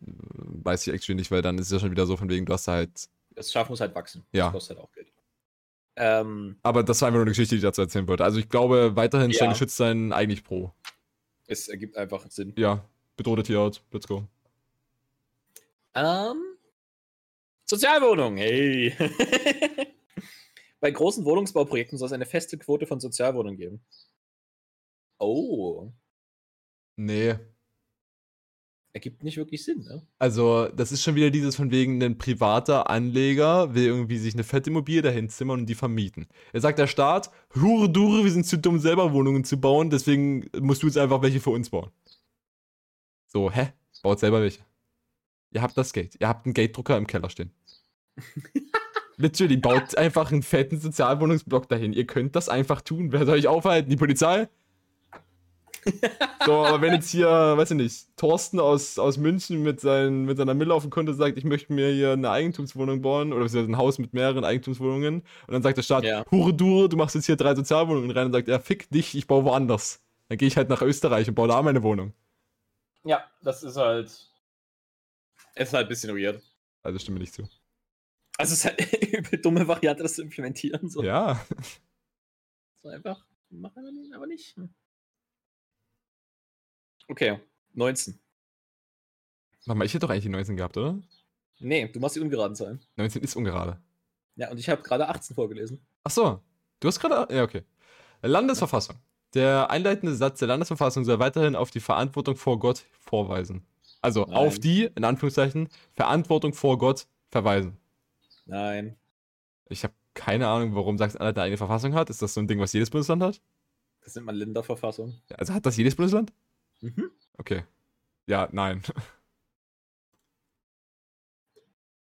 A: Weiß ich actually nicht, weil dann ist es ja schon wieder so von wegen, du hast halt.
B: Das Schaf muss halt wachsen.
A: Ja.
B: Das kostet halt auch Geld. Ähm,
A: Aber das war einfach nur eine Geschichte, die ich dazu erzählen wollte. Also ich glaube, weiterhin
B: Ja.
A: streng geschützt sein eigentlich pro.
B: es ergibt einfach Sinn.
A: Ja, bedrohte Tierart, let's go.
B: Ähm, Sozialwohnungen, hey. Bei großen Wohnungsbauprojekten soll es eine feste Quote von Sozialwohnungen geben. Oh,
A: Nee.
B: Ergibt nicht wirklich Sinn, ne?
A: Also, das ist schon wieder dieses von wegen, ein privater Anleger will irgendwie sich eine fette Immobilie dahin zimmern und die vermieten. Er sagt der Staat, hure dure, wir sind zu dumm, selber Wohnungen zu bauen, deswegen musst du jetzt einfach welche für uns bauen. So, hä? Baut selber welche. Ihr habt das Geld. Ihr habt einen Geldrucker im Keller stehen. Literally, baut einfach einen fetten Sozialwohnungsblock dahin. Ihr könnt das einfach tun. Wer soll euch aufhalten? Die Polizei? So, aber wenn jetzt hier, weiß ich nicht, Thorsten aus, aus München mit, seinen, mit seiner Mille auf dem Konto sagt, ich möchte mir hier eine Eigentumswohnung bauen oder ein Haus mit mehreren Eigentumswohnungen und dann sagt der Staat,
B: Ja.
A: Hure Dure, du machst jetzt hier drei Sozialwohnungen rein und sagt, ja, fick dich, ich baue woanders. Dann gehe ich halt nach Österreich und baue da meine Wohnung.
B: Ja, das ist halt. Es ist halt ein bisschen weird.
A: Also stimme nicht zu.
B: Also es ist halt eine übel dumme Variante, das zu implementieren. So,
A: Ja.
B: so einfach. Machen wir nicht, aber nicht. Hm. Okay, 19.
A: Warte mal, ich hätte doch eigentlich die 19 gehabt, oder?
B: Nee, du machst die ungeraden Zahlen.
A: 19 ist ungerade.
B: Ja, und ich habe gerade 18 vorgelesen.
A: Ach so. Du hast gerade. Ja, okay. Landesverfassung. Der einleitende Satz der Landesverfassung soll weiterhin auf die Verantwortung vor Gott vorweisen. Also
B: Nein.
A: auf die, in Anführungszeichen, Verantwortung vor Gott verweisen.
B: Nein.
A: Ich habe keine Ahnung, warum Sachsen-Anhalt eine eigene Verfassung hat. Ist das so ein Ding, was jedes Bundesland hat?
B: Das nennt man Länderverfassung.
A: Also hat das jedes Bundesland?
B: Mhm.
A: Okay. Ja, nein.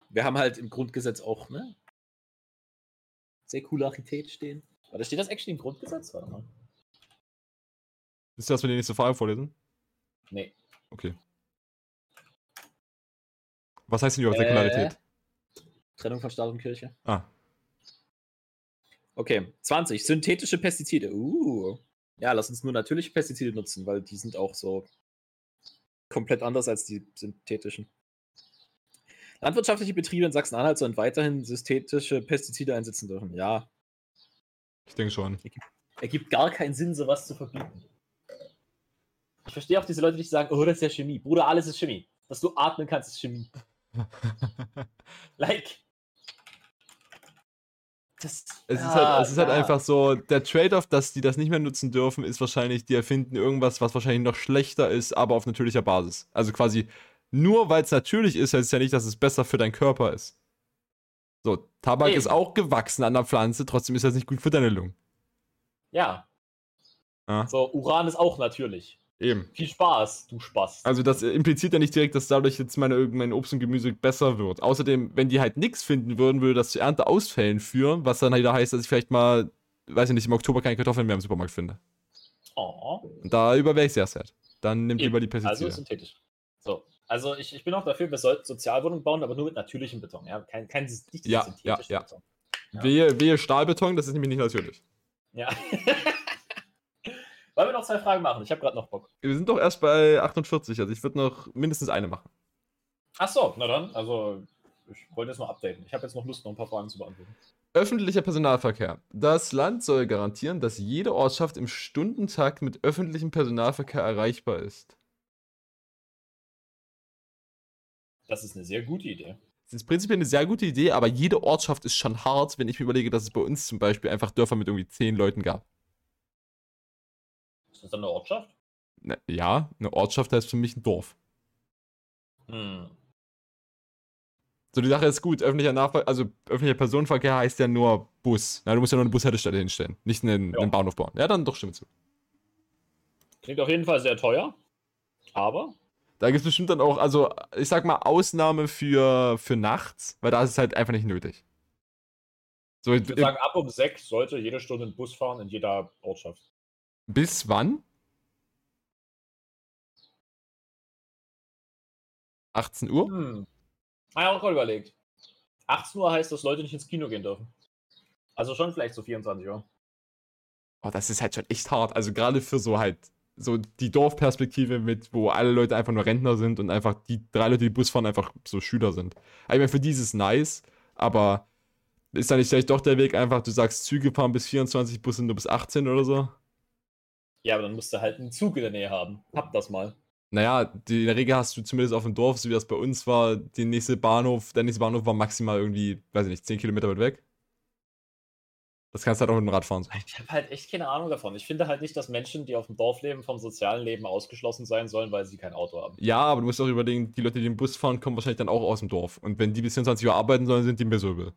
B: Wir haben halt im Grundgesetz auch, ne? Säkularität stehen. Warte, steht das actually im Grundgesetz? Warte mal.
A: Ist das, wenn die nächste Frage vorlesen?
B: Nee.
A: Okay. Was heißt denn überhaupt
B: Äh.
A: Säkularität?
B: Trennung von Staat und Kirche.
A: Ah,
B: Okay, 20. Synthetische Pestizide. Uh. Ja, lass uns nur natürliche Pestizide nutzen, weil die sind auch so komplett anders als die synthetischen. Landwirtschaftliche Betriebe in Sachsen-Anhalt sollen weiterhin synthetische Pestizide einsetzen dürfen. Ja,
A: ich denke schon.
B: ergibt gar keinen Sinn, sowas zu verbieten. Ich verstehe auch diese Leute, die sagen, oh, das ist ja Chemie. Bruder, alles ist Chemie. Dass du atmen kannst, ist Chemie. Like. Das,
A: Es ist,
B: Ah,
A: halt, es ist halt
B: ja.
A: einfach so, der Trade-off, dass die das nicht mehr nutzen dürfen, ist wahrscheinlich, die erfinden irgendwas, was wahrscheinlich noch schlechter ist, aber auf natürlicher Basis. Also quasi, nur weil es natürlich ist, heißt es ja nicht, dass es besser für deinen Körper ist. So, Tabak
B: Eben.
A: ist auch gewachsen an der Pflanze, trotzdem ist das nicht gut für deine Lungen.
B: Ja.
A: Ja.
B: So, Uran ist auch natürlich.
A: Eben.
B: Viel Spaß, du Spaß.
A: Also das impliziert ja nicht direkt, dass dadurch jetzt meine, mein Obst und Gemüse besser wird. Außerdem, wenn die halt nichts finden würden, würde das zu Ernteausfällen führen, was dann wieder heißt, dass ich vielleicht mal, weiß ich nicht, im Oktober keine Kartoffeln mehr im Supermarkt finde.
B: oh.
A: Und darüber wäre ich sehr sad. Dann nimmt
B: Eben.
A: lieber die Pestizide.
B: Also synthetisch. So. Also ich, ich bin auch dafür, wir sollten Sozialwohnungen bauen, aber nur mit natürlichem Beton. Ja, kein, kein nicht
A: Ja,
B: synthetischen
A: ja, ja.
B: Beton. Ja.
A: Wehe, wehe Stahlbeton, das ist nämlich nicht natürlich.
B: Ja. Wollen wir noch zwei Fragen machen? Ich habe gerade noch Bock.
A: Wir sind doch erst bei 48, also ich würde noch mindestens eine machen.
B: Ach so, na dann. Also ich wollte jetzt noch updaten. Ich habe jetzt noch Lust, noch ein paar Fragen zu beantworten.
A: Öffentlicher Personalverkehr. Das Land soll garantieren, dass jede Ortschaft im Stundentakt mit öffentlichem Personalverkehr erreichbar ist.
B: Das ist eine sehr gute Idee.
A: Das ist prinzipiell eine sehr gute Idee, aber jede Ortschaft ist schon hart, wenn ich mir überlege, dass es bei uns zum Beispiel einfach Dörfer mit irgendwie zehn Leuten gab.
B: Ist das dann eine Ortschaft?
A: Na, ja, eine Ortschaft heißt für mich ein Dorf.
B: Hm.
A: So, die Sache ist gut, öffentlicher Nahver also öffentlicher Personenverkehr heißt ja nur Bus. Na, du musst ja nur eine Bushaltestelle hinstellen, nicht einen,
B: Ja.
A: einen Bahnhof bauen. Ja, dann doch stimmt zu.
B: Klingt auf jeden Fall sehr teuer. Aber
A: Da gibt es bestimmt dann auch, also ich sag mal, Ausnahme für, für nachts, weil da ist es halt einfach nicht nötig. So,
C: Ich würde sagen, ab um sechs sollte jede Stunde ein Bus fahren in jeder Ortschaft.
A: Bis wann? 18 Uhr?
C: Hm. Ah, ja, auch gerade überlegt. 18 Uhr heißt, dass Leute nicht ins Kino gehen dürfen. Also schon vielleicht so 24 Uhr.
A: Oh, das ist halt schon echt hart. Also gerade für so halt, so die Dorfperspektive mit, wo alle Leute einfach nur Rentner sind und einfach die drei Leute, die Bus fahren, einfach so Schüler sind. Ich meine, für die ist es nice, aber ist da nicht vielleicht doch der Weg einfach, du sagst, Züge fahren bis 24, Busse nur bis 18 oder so?
C: Ja, aber dann musst du halt einen Zug in der Nähe haben. Hab das mal.
A: Naja, die, in der Regel hast du zumindest auf dem Dorf, so wie das bei uns war, der nächste Bahnhof, der nächste Bahnhof war maximal irgendwie, weiß ich nicht, 10 Kilometer weit weg. Das kannst du halt auch mit dem Rad fahren.
C: Ich habe halt echt keine Ahnung davon. Ich finde halt nicht, dass Menschen, die auf dem Dorf leben, vom sozialen Leben ausgeschlossen sein sollen, weil sie kein Auto haben.
A: Ja, aber du musst auch überlegen, die Leute, die den Bus fahren, kommen wahrscheinlich dann auch aus dem Dorf. Und wenn die bis 24 Uhr arbeiten sollen, sind die miserable.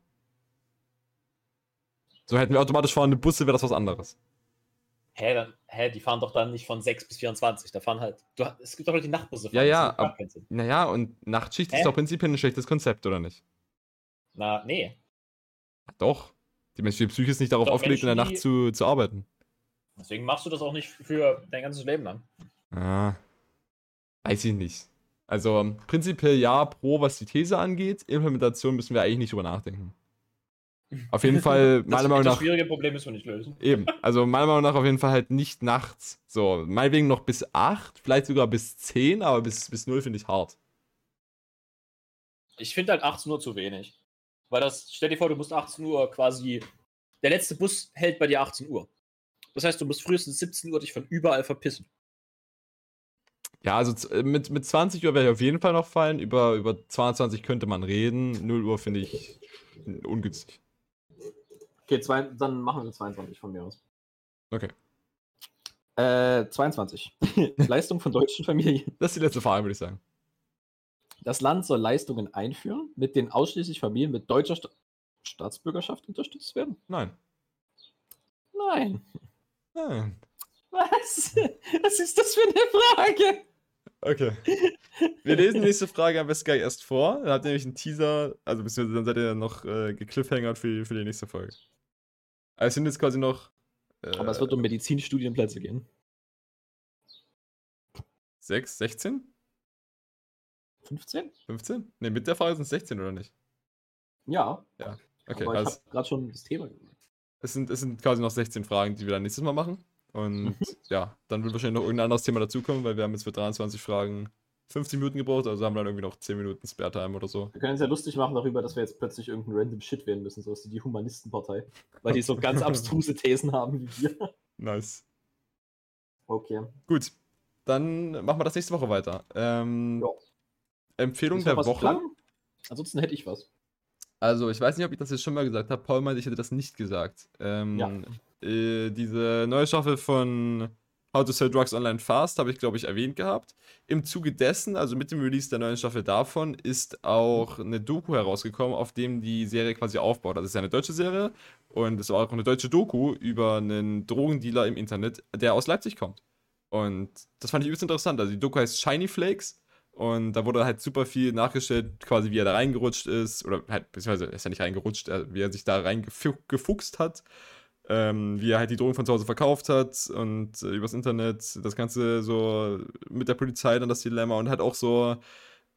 A: So hätten wir automatisch fahrende Busse, wäre das was anderes.
C: Hä, dann, hä, die fahren doch dann nicht von 6 bis 24. Da fahren halt. Du, es gibt doch Leute, die Nachtbusse fahren.
A: Ja, ja, ab-. Naja, und Nachtschicht ist
C: Hä?
A: doch prinzipiell ein schlechtes Konzept, oder nicht?
C: Na, nee.
A: Doch. Die menschliche Psyche ist nicht darauf
C: Doch,
A: aufgelegt, in der
C: Menschen,
A: Nacht zu, zu arbeiten.
C: Deswegen machst du das auch nicht für dein ganzes Leben lang.
A: Ah, weiß ich nicht. Also prinzipiell ja, pro, was die These angeht. Implementation müssen wir eigentlich nicht drüber nachdenken. Auf jeden Fall,
C: Das,
A: meiner Meinung
C: das
A: nach,
C: schwierige Problem müssen wir nicht lösen.
A: eben. Also meiner Meinung nach auf jeden Fall halt nicht nachts. So, meinetwegen noch bis 8, vielleicht sogar bis 10, aber bis, bis 0 finde ich hart.
C: Ich finde halt 18 Uhr zu wenig. Weil das, stell dir vor, du musst 18 Uhr quasi. Der letzte Bus hält bei dir 18 Uhr. Das heißt, du musst frühestens 17 Uhr dich von überall verpissen.
A: Ja, also äh, mit, mit 20 Uhr werde ich auf jeden Fall noch fallen. Über, über 22 könnte man reden. 0 Uhr finde ich ungünstig.
B: Okay, zwei, dann machen wir 22 von mir aus.
A: Okay.
B: Äh, 22. Leistung von deutschen Familien.
A: Das ist die letzte Frage, würde ich sagen.
B: Das Land soll Leistungen einführen, mit denen ausschließlich Familien mit deutscher Sta Staatsbürgerschaft unterstützt werden?
A: Nein.
B: Nein.
A: Nein.
B: Was? Was ist das für eine Frage?
A: Okay. Wir lesen die nächste Frage am besten gleich erst vor. Dann habt ihr nämlich einen Teaser, also beziehungsweise dann seid ihr dann noch äh, gekliffhangert für, die- für die nächste Folge. Also es sind jetzt quasi noch. Äh,
B: Aber es wird um Medizinstudienplätze gehen.
A: 6, 16?
B: 15?
A: 15? Ne, mit der Frage sind es 16 oder nicht?
B: Ja.
A: Okay,
B: aber ich
A: also
B: habe gerade schon das Thema gemacht.
A: es sind, es sind quasi noch 16 Fragen, die wir dann nächstes Mal machen. Und ja, dann wird wahrscheinlich noch irgendein anderes Thema dazukommen, weil wir haben jetzt für 23 Fragen 50 Minuten gebraucht, also haben wir dann irgendwie noch 10 Minuten Spare-Time oder so.
B: Wir können uns ja lustig machen darüber, dass wir jetzt plötzlich irgendein random Shit wählen müssen, so ist die Humanistenpartei. Weil die so ganz abstruse Thesen haben wie wir.
A: Nice.
B: Okay.
A: Gut, dann machen wir das nächste Woche weiter. Ähm,
B: Ja.
A: Empfehlung der Woche.
B: dran? Ansonsten hätte ich was.
A: Also, ich weiß nicht, ob ich das jetzt schon mal gesagt habe. Paul meinte, ich hätte das nicht gesagt. Ähm,
B: Ja.
A: Äh, diese neue Staffel von How to Sell Drugs Online Fast habe ich, glaube ich, erwähnt gehabt. Im Zuge dessen, also mit dem Release der neuen Staffel davon, ist auch eine Doku herausgekommen, auf dem die Serie quasi aufbaut. Das ist ja eine deutsche Serie und es war auch eine deutsche Doku über einen Drogendealer im Internet, der aus Leipzig kommt. Und das fand ich übelst interessant. Also die Doku heißt Shiny Flakes und da wurde halt super viel nachgestellt, quasi wie er da reingerutscht ist, oder halt, beziehungsweise er ist ja nicht reingerutscht, wie er sich da reingefuchst hat, ähm, wie er halt die Drogen von zu Hause verkauft hat und äh, übers Internet, das Ganze so mit der Polizei dann das Dilemma und halt auch so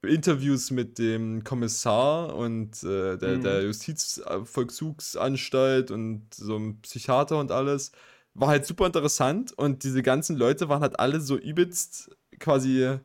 A: Interviews mit dem Kommissar und äh, der,
B: Mhm.
A: der Justizvollzugsanstalt und so einem Psychiater und alles. War halt super interessant und diese ganzen Leute waren halt alle so übelst quasi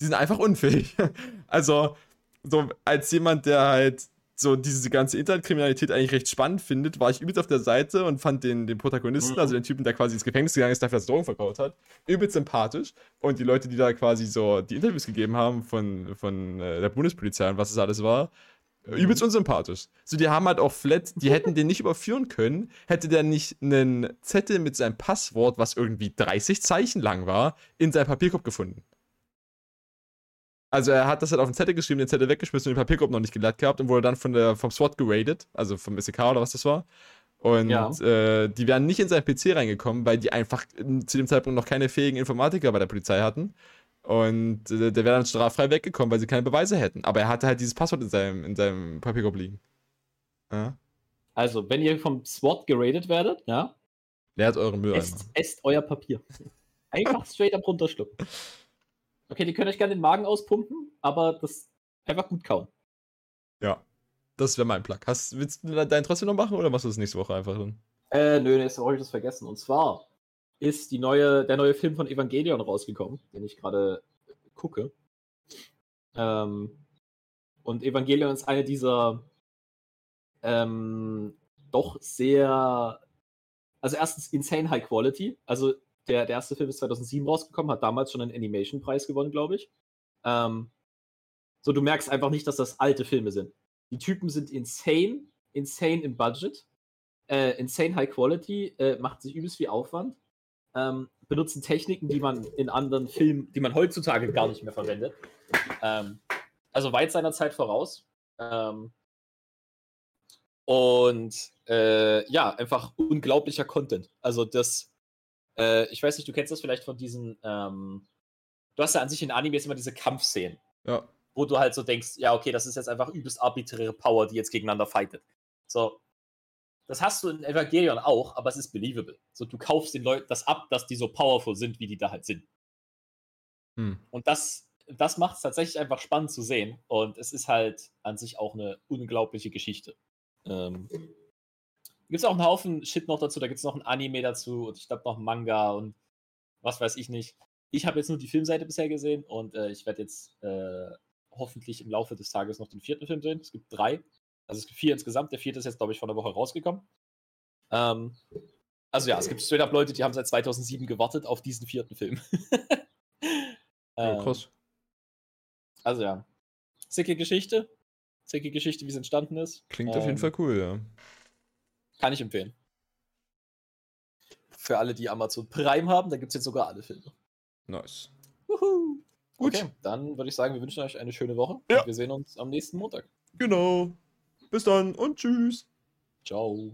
A: die sind einfach unfähig. Also, so als jemand, der halt so diese ganze Internetkriminalität eigentlich recht spannend findet, war ich übelst auf der Seite und fand den, den Protagonisten,
B: Mhm.
A: also den Typen, der quasi ins Gefängnis gegangen ist, dafür, dass er Drogen verkauft hat, übelst sympathisch. Und die Leute, die da quasi so die Interviews gegeben haben von, von äh, der Bundespolizei und was es alles war, übelst unsympathisch. So, die haben halt auch flat, die hätten den nicht überführen können, hätte der nicht einen Zettel mit seinem Passwort, was irgendwie 30 Zeichen lang war, in seinem Papierkorb gefunden. Also er hat das halt auf den Zettel geschrieben, den Zettel weggeschmissen und den Papierkorb noch nicht geladen gehabt und wurde dann von der, vom SWAT geradet, also vom SEK oder was das war. Und
B: Ja.
A: äh, die wären nicht in seinen PC reingekommen, weil die einfach in, zu dem Zeitpunkt noch keine fähigen Informatiker bei der Polizei hatten. Und äh, der wäre dann straffrei weggekommen, weil sie keine Beweise hätten. Aber er hatte halt dieses Passwort in seinem, in seinem Papierkorb liegen. Ja.
B: Also, wenn ihr vom SWAT geradet werdet, ja,
A: Leert euren Mülleimer.
B: esst, esst euer Papier. Einfach straight up runterschlucken. Okay, die können euch gerne den Magen auspumpen, aber das einfach gut kauen.
A: Ja. Das wäre mein Plug. Hast, willst du deinen trotzdem noch machen oder machst du das nächste Woche einfach dann?
B: Äh, nö, nächste Woche habe ich das vergessen. Und zwar ist die neue, der neue Film von Evangelion rausgekommen, den ich gerade gucke. Ähm, und Evangelion ist eine dieser ähm, doch sehr, also erstens insane high quality. Also der, der erste Film ist 2007 rausgekommen, hat damals schon einen Animation-Preis gewonnen, glaube ich. Ähm, so, du merkst einfach nicht, dass das alte Filme sind. Die Typen sind insane, insane im Budget äh, insane high quality, äh, macht sich übelst viel Aufwand, ähm, benutzen Techniken, die man in anderen Filmen, die man heutzutage gar nicht mehr verwendet. Ähm, also weit seiner Zeit voraus. Ähm, und äh, ja, einfach unglaublicher Content. Also das, äh, ich weiß nicht, du kennst das vielleicht von diesen, ähm, du hast ja an sich in Animes immer diese Kampfszenen
A: Ja.
B: wo du halt so denkst, ja, okay, das ist jetzt einfach übelst arbiträre Power, die jetzt gegeneinander fightet. So. Das hast du in Evangelion auch, aber es ist believable. So, du kaufst den Leuten das ab, dass die so powerful sind, wie die da halt sind.
A: Hm.
B: Und das, das macht es tatsächlich einfach spannend zu sehen. Und es ist halt an sich auch eine unglaubliche Geschichte. Ähm, gibt es auch einen Haufen Shit noch dazu, da gibt es noch ein Anime dazu und ich glaube noch Manga und was weiß ich nicht. Ich habe jetzt nur die Filmseite bisher gesehen und äh, ich werde jetzt äh, hoffentlich im Laufe des Tages noch den vierten Film sehen. Es gibt drei. Also es gibt vier insgesamt. Der vierte ist jetzt, glaube ich, vor einer Woche rausgekommen. Ähm, also ja, es gibt straight up Leute, die haben seit 2007 gewartet auf diesen vierten Film. Ähm,
A: krass.
B: Also ja, sicke Geschichte. Sicke Geschichte, wie es entstanden ist.
A: Klingt auf jeden
B: Ähm,
A: Fall cool, ja.
B: Kann ich empfehlen. Für alle, die Amazon Prime haben, da gibt es jetzt sogar alle Filme.
A: Nice.
B: Wuhu.
A: Gut.
B: Okay, dann würde ich sagen, wir wünschen euch eine schöne Woche.
A: Ja.
B: Und wir sehen uns am nächsten Montag.
A: Genau. Bis dann und tschüss.
B: Ciao.